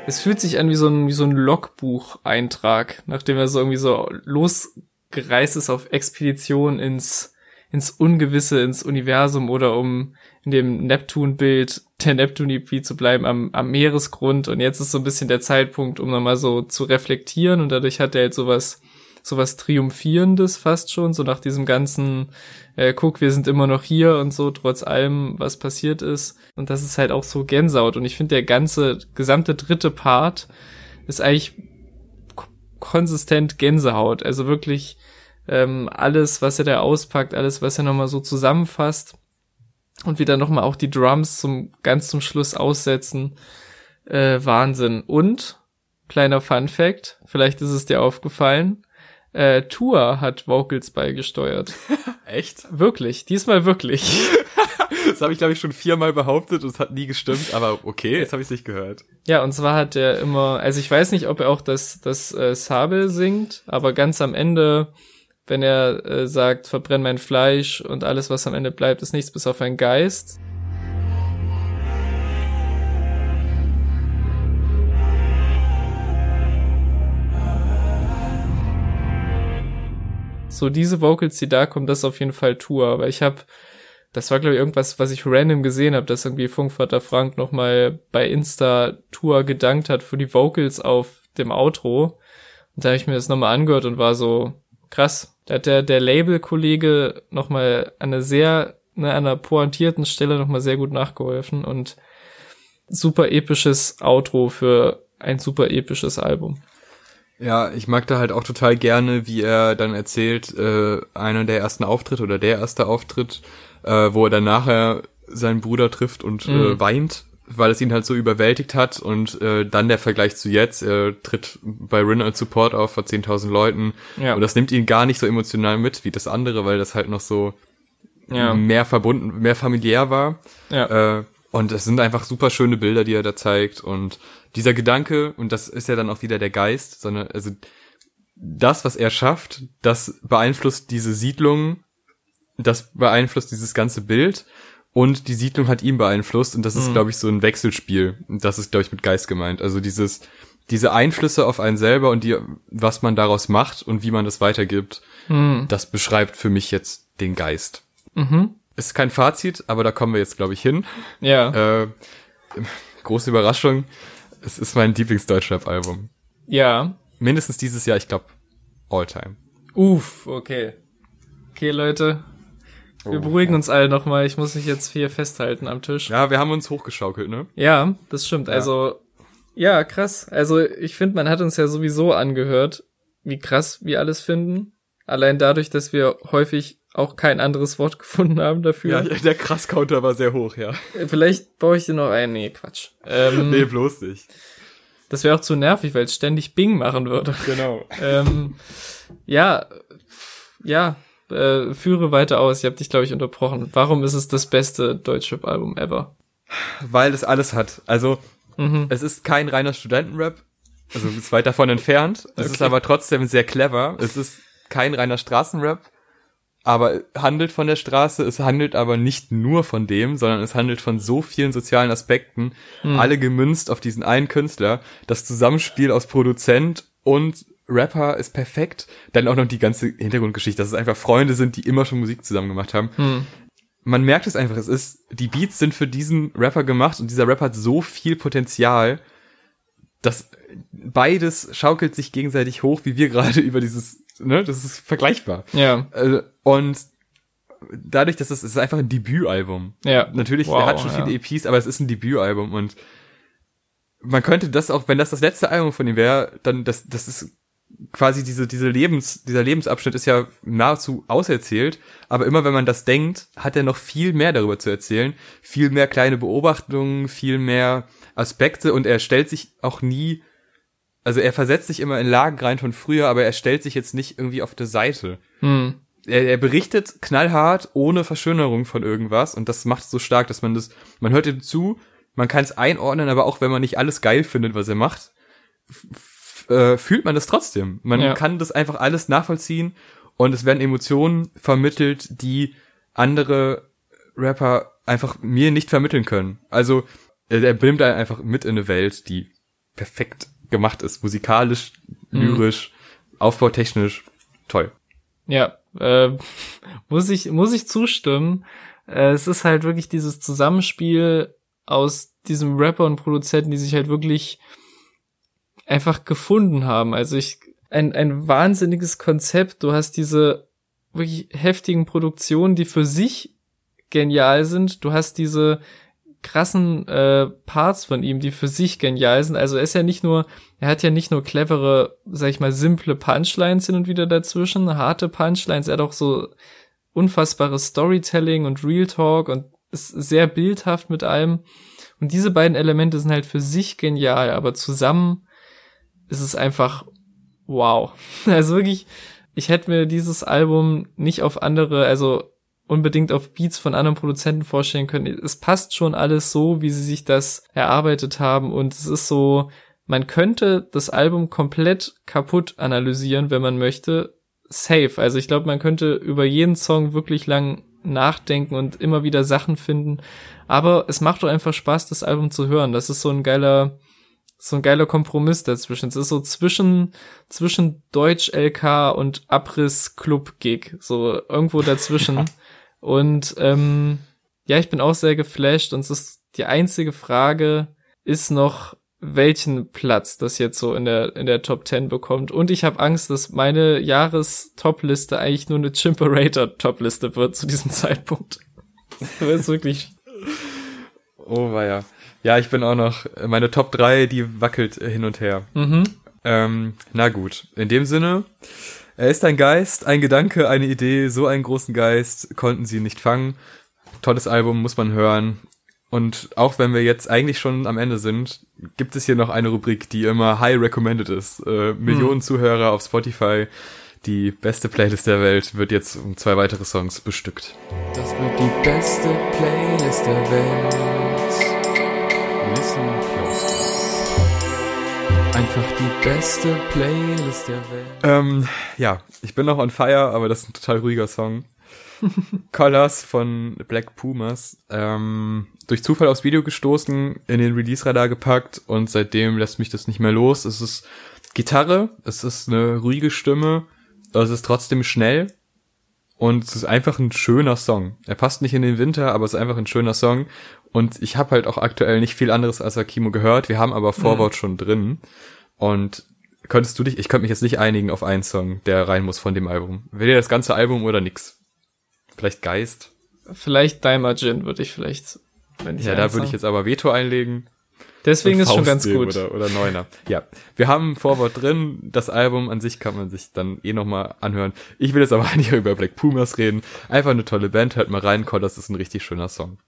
S2: Es fühlt sich an wie so ein, wie so ein Logbucheintrag, nachdem er so irgendwie so losgereist ist auf Expedition ins, ins Ungewisse, ins Universum oder um in dem Neptun-Bild der Neptun-EP zu bleiben am, am Meeresgrund. Und jetzt ist so ein bisschen der Zeitpunkt, um nochmal so zu reflektieren. Und dadurch hat er jetzt sowas, sowas Triumphierendes fast schon, so nach diesem ganzen, äh, guck, wir sind immer noch hier und so, trotz allem, was passiert ist. Und das ist halt auch so Gänsehaut. Und ich finde, der ganze, gesamte dritte Part ist eigentlich konsistent Gänsehaut. Also wirklich ähm, alles, was er da auspackt, alles, was er nochmal so zusammenfasst und wieder nochmal auch die Drums zum ganz zum Schluss aussetzen. Äh, Wahnsinn. Und kleiner Fun Fact, vielleicht ist es dir aufgefallen, äh, Tour hat Vocals beigesteuert.
S1: Echt?
S2: Wirklich, diesmal wirklich.
S1: das habe ich glaube ich schon viermal behauptet und es hat nie gestimmt, aber okay, jetzt habe ich es nicht gehört.
S2: Ja, und zwar hat er immer, also ich weiß nicht, ob er auch das das äh, Sabel singt, aber ganz am Ende wenn er äh, sagt, verbrenn mein Fleisch und alles, was am Ende bleibt, ist nichts bis auf ein Geist. So diese Vocals, die da kommen, das ist auf jeden Fall Tour. Aber ich habe, das war glaube ich irgendwas, was ich random gesehen habe, dass irgendwie Funkvater Frank nochmal bei Insta Tour gedankt hat für die Vocals auf dem Outro. Und da habe ich mir das nochmal angehört und war so, krass. Da hat der, der Label-Kollege nochmal an einer sehr, ne, an einer pointierten Stelle nochmal sehr gut nachgeholfen und super episches Outro für ein super episches Album.
S1: Ja, ich mag da halt auch total gerne, wie er dann erzählt, äh, einer der ersten Auftritte oder der erste Auftritt, äh, wo er dann nachher seinen Bruder trifft und äh, mhm. äh, weint weil es ihn halt so überwältigt hat und äh, dann der Vergleich zu jetzt, er tritt bei Rin als Support auf vor 10.000 Leuten ja. und das nimmt ihn gar nicht so emotional mit wie das andere, weil das halt noch so ja. mehr verbunden, mehr familiär war.
S2: Ja.
S1: Äh, und es sind einfach super schöne Bilder, die er da zeigt und dieser Gedanke, und das ist ja dann auch wieder der Geist, sondern also das, was er schafft, das beeinflusst diese Siedlung, das beeinflusst dieses ganze Bild und die Siedlung hat ihn beeinflusst und das ist, mhm. glaube ich, so ein Wechselspiel. Das ist, glaube ich, mit Geist gemeint. Also dieses, diese Einflüsse auf einen selber und die, was man daraus macht und wie man das weitergibt, mhm. das beschreibt für mich jetzt den Geist.
S2: Mhm.
S1: Ist kein Fazit, aber da kommen wir jetzt, glaube ich, hin.
S2: Ja.
S1: Äh, große Überraschung. Es ist mein Lieblingsdeutschrap-Album.
S2: Ja.
S1: Mindestens dieses Jahr, ich glaube, all time.
S2: Uff, okay. Okay, Leute. Wir
S1: Oh,
S2: beruhigen uns alle nochmal. Ich muss mich jetzt hier festhalten am Tisch.
S1: Ja, wir haben uns hochgeschaukelt, ne?
S2: Ja, das stimmt. Also, ja, krass. Also, ich finde, man hat uns ja sowieso angehört, wie krass wir alles finden. Allein dadurch, dass wir häufig auch kein anderes Wort gefunden haben dafür.
S1: Ja, der Krass-Counter war sehr hoch, ja.
S2: Vielleicht baue ich dir noch ein. Nee, Quatsch. Ähm,
S1: Nee, bloß nicht.
S2: Das wäre auch zu nervig, weil es ständig Bing machen würde.
S1: Genau.
S2: ähm, ja, ja, äh, führe weiter aus. Ich habe dich, glaube ich, unterbrochen. Warum ist es das beste Deutschrap-Album ever?
S1: Weil es alles hat. Also,
S2: Mhm.
S1: es ist kein reiner Studentenrap. Also, es ist weit davon entfernt. Es ist
S2: Okay.
S1: aber trotzdem sehr clever. Es ist kein reiner Straßenrap. Aber handelt von der Straße, es handelt aber nicht nur von dem, sondern es handelt von so vielen sozialen Aspekten, alle gemünzt auf diesen einen Künstler. Das Zusammenspiel aus Produzent und Rapper ist perfekt. Dann auch noch die ganze Hintergrundgeschichte, dass es einfach Freunde sind, die immer schon Musik zusammen gemacht haben.
S2: Hm.
S1: Man merkt es einfach, es ist, die Beats sind für diesen Rapper gemacht und dieser Rapper hat so viel Potenzial, dass beides schaukelt sich gegenseitig hoch, wie wir gerade über dieses, ne, das ist vergleichbar.
S2: Ja,
S1: Äh, Und dadurch, dass es, es ist einfach ein Debütalbum.
S2: ja.
S1: Natürlich,
S2: Wow,
S1: er hat schon
S2: ja.
S1: viele EPs, aber es ist ein Debütalbum und man könnte das auch, wenn das das letzte Album von ihm wäre, dann das, das ist quasi diese, diese Lebens, dieser Lebensabschnitt ist ja nahezu auserzählt, aber immer wenn man das denkt, hat er noch viel mehr darüber zu erzählen, viel mehr kleine Beobachtungen, viel mehr Aspekte und er stellt sich auch nie, also er versetzt sich immer in Lagen rein von früher, aber er stellt sich jetzt nicht irgendwie auf der Seite
S2: Hm.
S1: er, er berichtet knallhart, ohne Verschönerung von irgendwas und das macht es so stark, dass man das, man hört ihm zu, man kann es einordnen, aber auch wenn man nicht alles geil findet, was er macht, äh, fühlt man das trotzdem. Man
S2: Ja.
S1: kann das einfach alles nachvollziehen und es werden Emotionen vermittelt, die andere Rapper einfach mir nicht vermitteln können. Also er, er bringt einen einfach mit in eine Welt, die perfekt gemacht ist, musikalisch, lyrisch, aufbautechnisch, toll.
S2: Ja, äh, muss ich, muss ich zustimmen. Äh, es ist halt wirklich dieses Zusammenspiel aus diesem Rapper und Produzenten, die sich halt wirklich einfach gefunden haben. Also ich, ein, ein wahnsinniges Konzept. Du hast diese wirklich heftigen Produktionen, die für sich genial sind. Du hast diese krassen äh, Parts von ihm, die für sich genial sind. Also er ist ja nicht nur, er hat ja nicht nur clevere, sag ich mal, simple Punchlines hin und wieder dazwischen, harte Punchlines, er hat auch so unfassbares Storytelling und Real Talk und ist sehr bildhaft mit allem. Und diese beiden Elemente sind halt für sich genial, aber zusammen ist es einfach wow. Also wirklich, ich hätte mir dieses Album nicht auf andere, also unbedingt auf Beats von anderen Produzenten vorstellen können. Es passt schon alles so, wie sie sich das erarbeitet haben und es ist so, man könnte das Album komplett kaputt analysieren, wenn man möchte. Safe. Also ich glaube, man könnte über jeden Song wirklich lang nachdenken und immer wieder Sachen finden. Aber es macht doch einfach Spaß, das Album zu hören. Das ist so ein geiler, so ein geiler Kompromiss dazwischen. Es ist so zwischen, zwischen Deutsch LK und Abriss Club Gig. So irgendwo dazwischen. und, ähm, ja, ich bin auch sehr geflasht und es ist die einzige Frage ist noch, welchen Platz das jetzt so in der, in der Top 10 bekommt. Und ich habe Angst, dass meine Jahres-Top-Liste eigentlich nur eine Chimperator-Top-Liste wird zu diesem Zeitpunkt. Das ist wirklich,
S1: Oh weia. Ja, ich bin auch noch, meine Top 3, die wackelt hin und her.
S2: mhm.
S1: Ähm, na gut, in dem Sinne, er ist ein Geist, ein Gedanke, eine Idee, so einen großen Geist konnten sie nicht fangen. Tolles Album, muss man hören. Und auch wenn wir jetzt eigentlich schon am Ende sind, gibt es hier noch eine Rubrik, die immer high recommended ist. Äh, Millionen Zuhörer auf Spotify. Die beste Playlist der Welt wird jetzt um zwei weitere Songs bestückt.
S2: Das wird die beste Playlist der Welt.
S1: Listen close.
S2: Einfach die beste Playlist der Welt.
S1: Ähm, ja, ich bin noch on fire, aber das ist ein total ruhiger Song. Colors von Black Pumas. Ähm, durch Zufall aufs Video gestoßen, in den Release-Radar gepackt und seitdem lässt mich das nicht mehr los. Es ist Gitarre, es ist eine ruhige Stimme, es ist trotzdem schnell und es ist einfach ein schöner Song. Er passt nicht in den Winter, aber es ist einfach ein schöner Song. Und ich habe halt auch aktuell nicht viel anderes als Akimo gehört. Wir haben aber Vorwort schon drin. Und könntest du dich, ich könnte mich jetzt nicht einigen auf einen Song, der rein muss von dem Album. Will dir das ganze Album oder nix? Vielleicht Geist?
S2: Vielleicht Daimajin würde ich vielleicht, wenn ich
S1: Ja, da würde ich jetzt aber Veto einlegen.
S2: Deswegen ist schon ganz gut.
S1: Oder, oder Neuner. Ja, wir haben ein Vorwort drin. Das Album an sich kann man sich dann eh nochmal anhören. Ich will jetzt aber nicht über Black Pumas reden. Einfach eine tolle Band. Hört mal rein. das ist ein richtig schöner Song.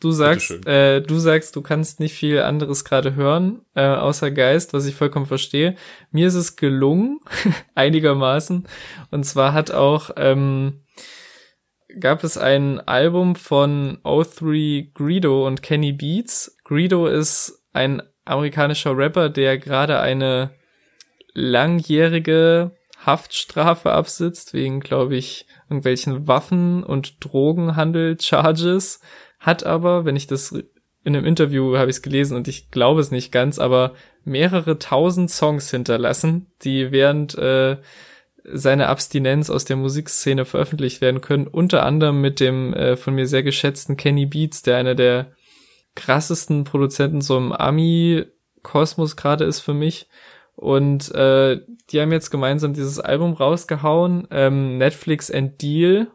S2: Du sagst, äh, du sagst, du kannst nicht viel anderes gerade hören, äh, außer Geist, was ich vollkommen verstehe. Mir ist es gelungen, einigermaßen. Und zwar hat auch, ähm, gab es ein Album von O3 Greedo und Kenny Beats. Greedo ist ein amerikanischer Rapper, der gerade eine langjährige Haftstrafe absitzt, wegen, glaube ich, irgendwelchen Waffen- und Drogenhandel-Charges, hat aber, wenn ich das in einem Interview habe ich es gelesen und ich glaube es nicht ganz, aber mehrere tausend Songs hinterlassen, die während äh, seiner Abstinenz aus der Musikszene veröffentlicht werden können, unter anderem mit dem äh, von mir sehr geschätzten Kenny Beats, der einer der krassesten Produzenten so im Ami-Kosmos gerade ist für mich. Und äh, die haben jetzt gemeinsam dieses Album rausgehauen. Ähm, Netflix and Deal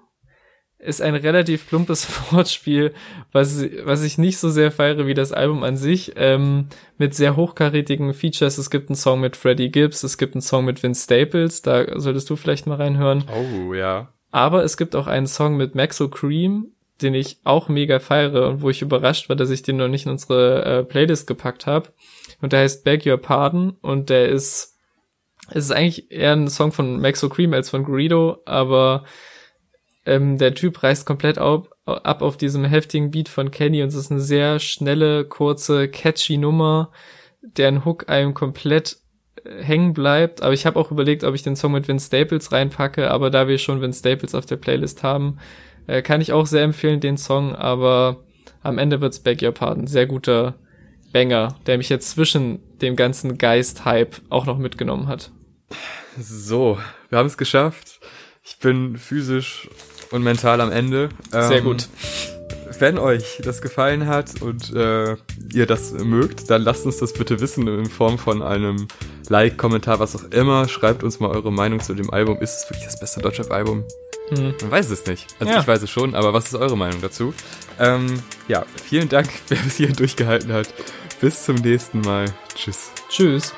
S2: ist ein relativ plumpes Wortspiel, was, was ich nicht so sehr feiere wie das Album an sich, ähm, mit sehr hochkarätigen Features. Es gibt einen Song mit Freddie Gibbs, es gibt einen Song mit Vince Staples, da solltest du vielleicht mal reinhören.
S1: Oh, ja.
S2: Aber es gibt auch einen Song mit Maxo Cream, den ich auch mega feiere und wo ich überrascht war, dass ich den noch nicht in unsere äh, Playlist gepackt habe. Und der heißt Beg Your Pardon und der ist, es ist eigentlich eher ein Song von Maxo Cream als von Greedo, aber ähm, der Typ reißt komplett ab, ab auf diesem heftigen Beat von Kenny und es ist eine sehr schnelle, kurze, catchy Nummer, deren Hook einem komplett äh, hängen bleibt. Aber ich habe auch überlegt, ob ich den Song mit Vince Staples reinpacke, aber da wir schon Vince Staples auf der Playlist haben, äh, kann ich auch sehr empfehlen, den Song, aber am Ende wird's Beg Your Pardon. Sehr guter Banger, der mich jetzt zwischen dem ganzen Geist-Hype auch noch mitgenommen hat.
S1: So, wir haben es geschafft. Ich bin physisch und mental am Ende.
S2: Sehr
S1: Ähm,
S2: gut.
S1: Wenn euch das gefallen hat und äh, ihr das mögt, dann lasst uns das bitte wissen in Form von einem Like, Kommentar, was auch immer. Schreibt uns mal eure Meinung zu dem Album. Ist es wirklich das beste Deutschrap-Album?
S2: Hm.
S1: Man weiß es nicht. Also
S2: Ja.
S1: ich weiß es schon, aber was ist eure Meinung dazu? Ähm, ja, vielen Dank, wer bis hierhin durchgehalten hat. Bis zum nächsten Mal. Tschüss.
S2: Tschüss.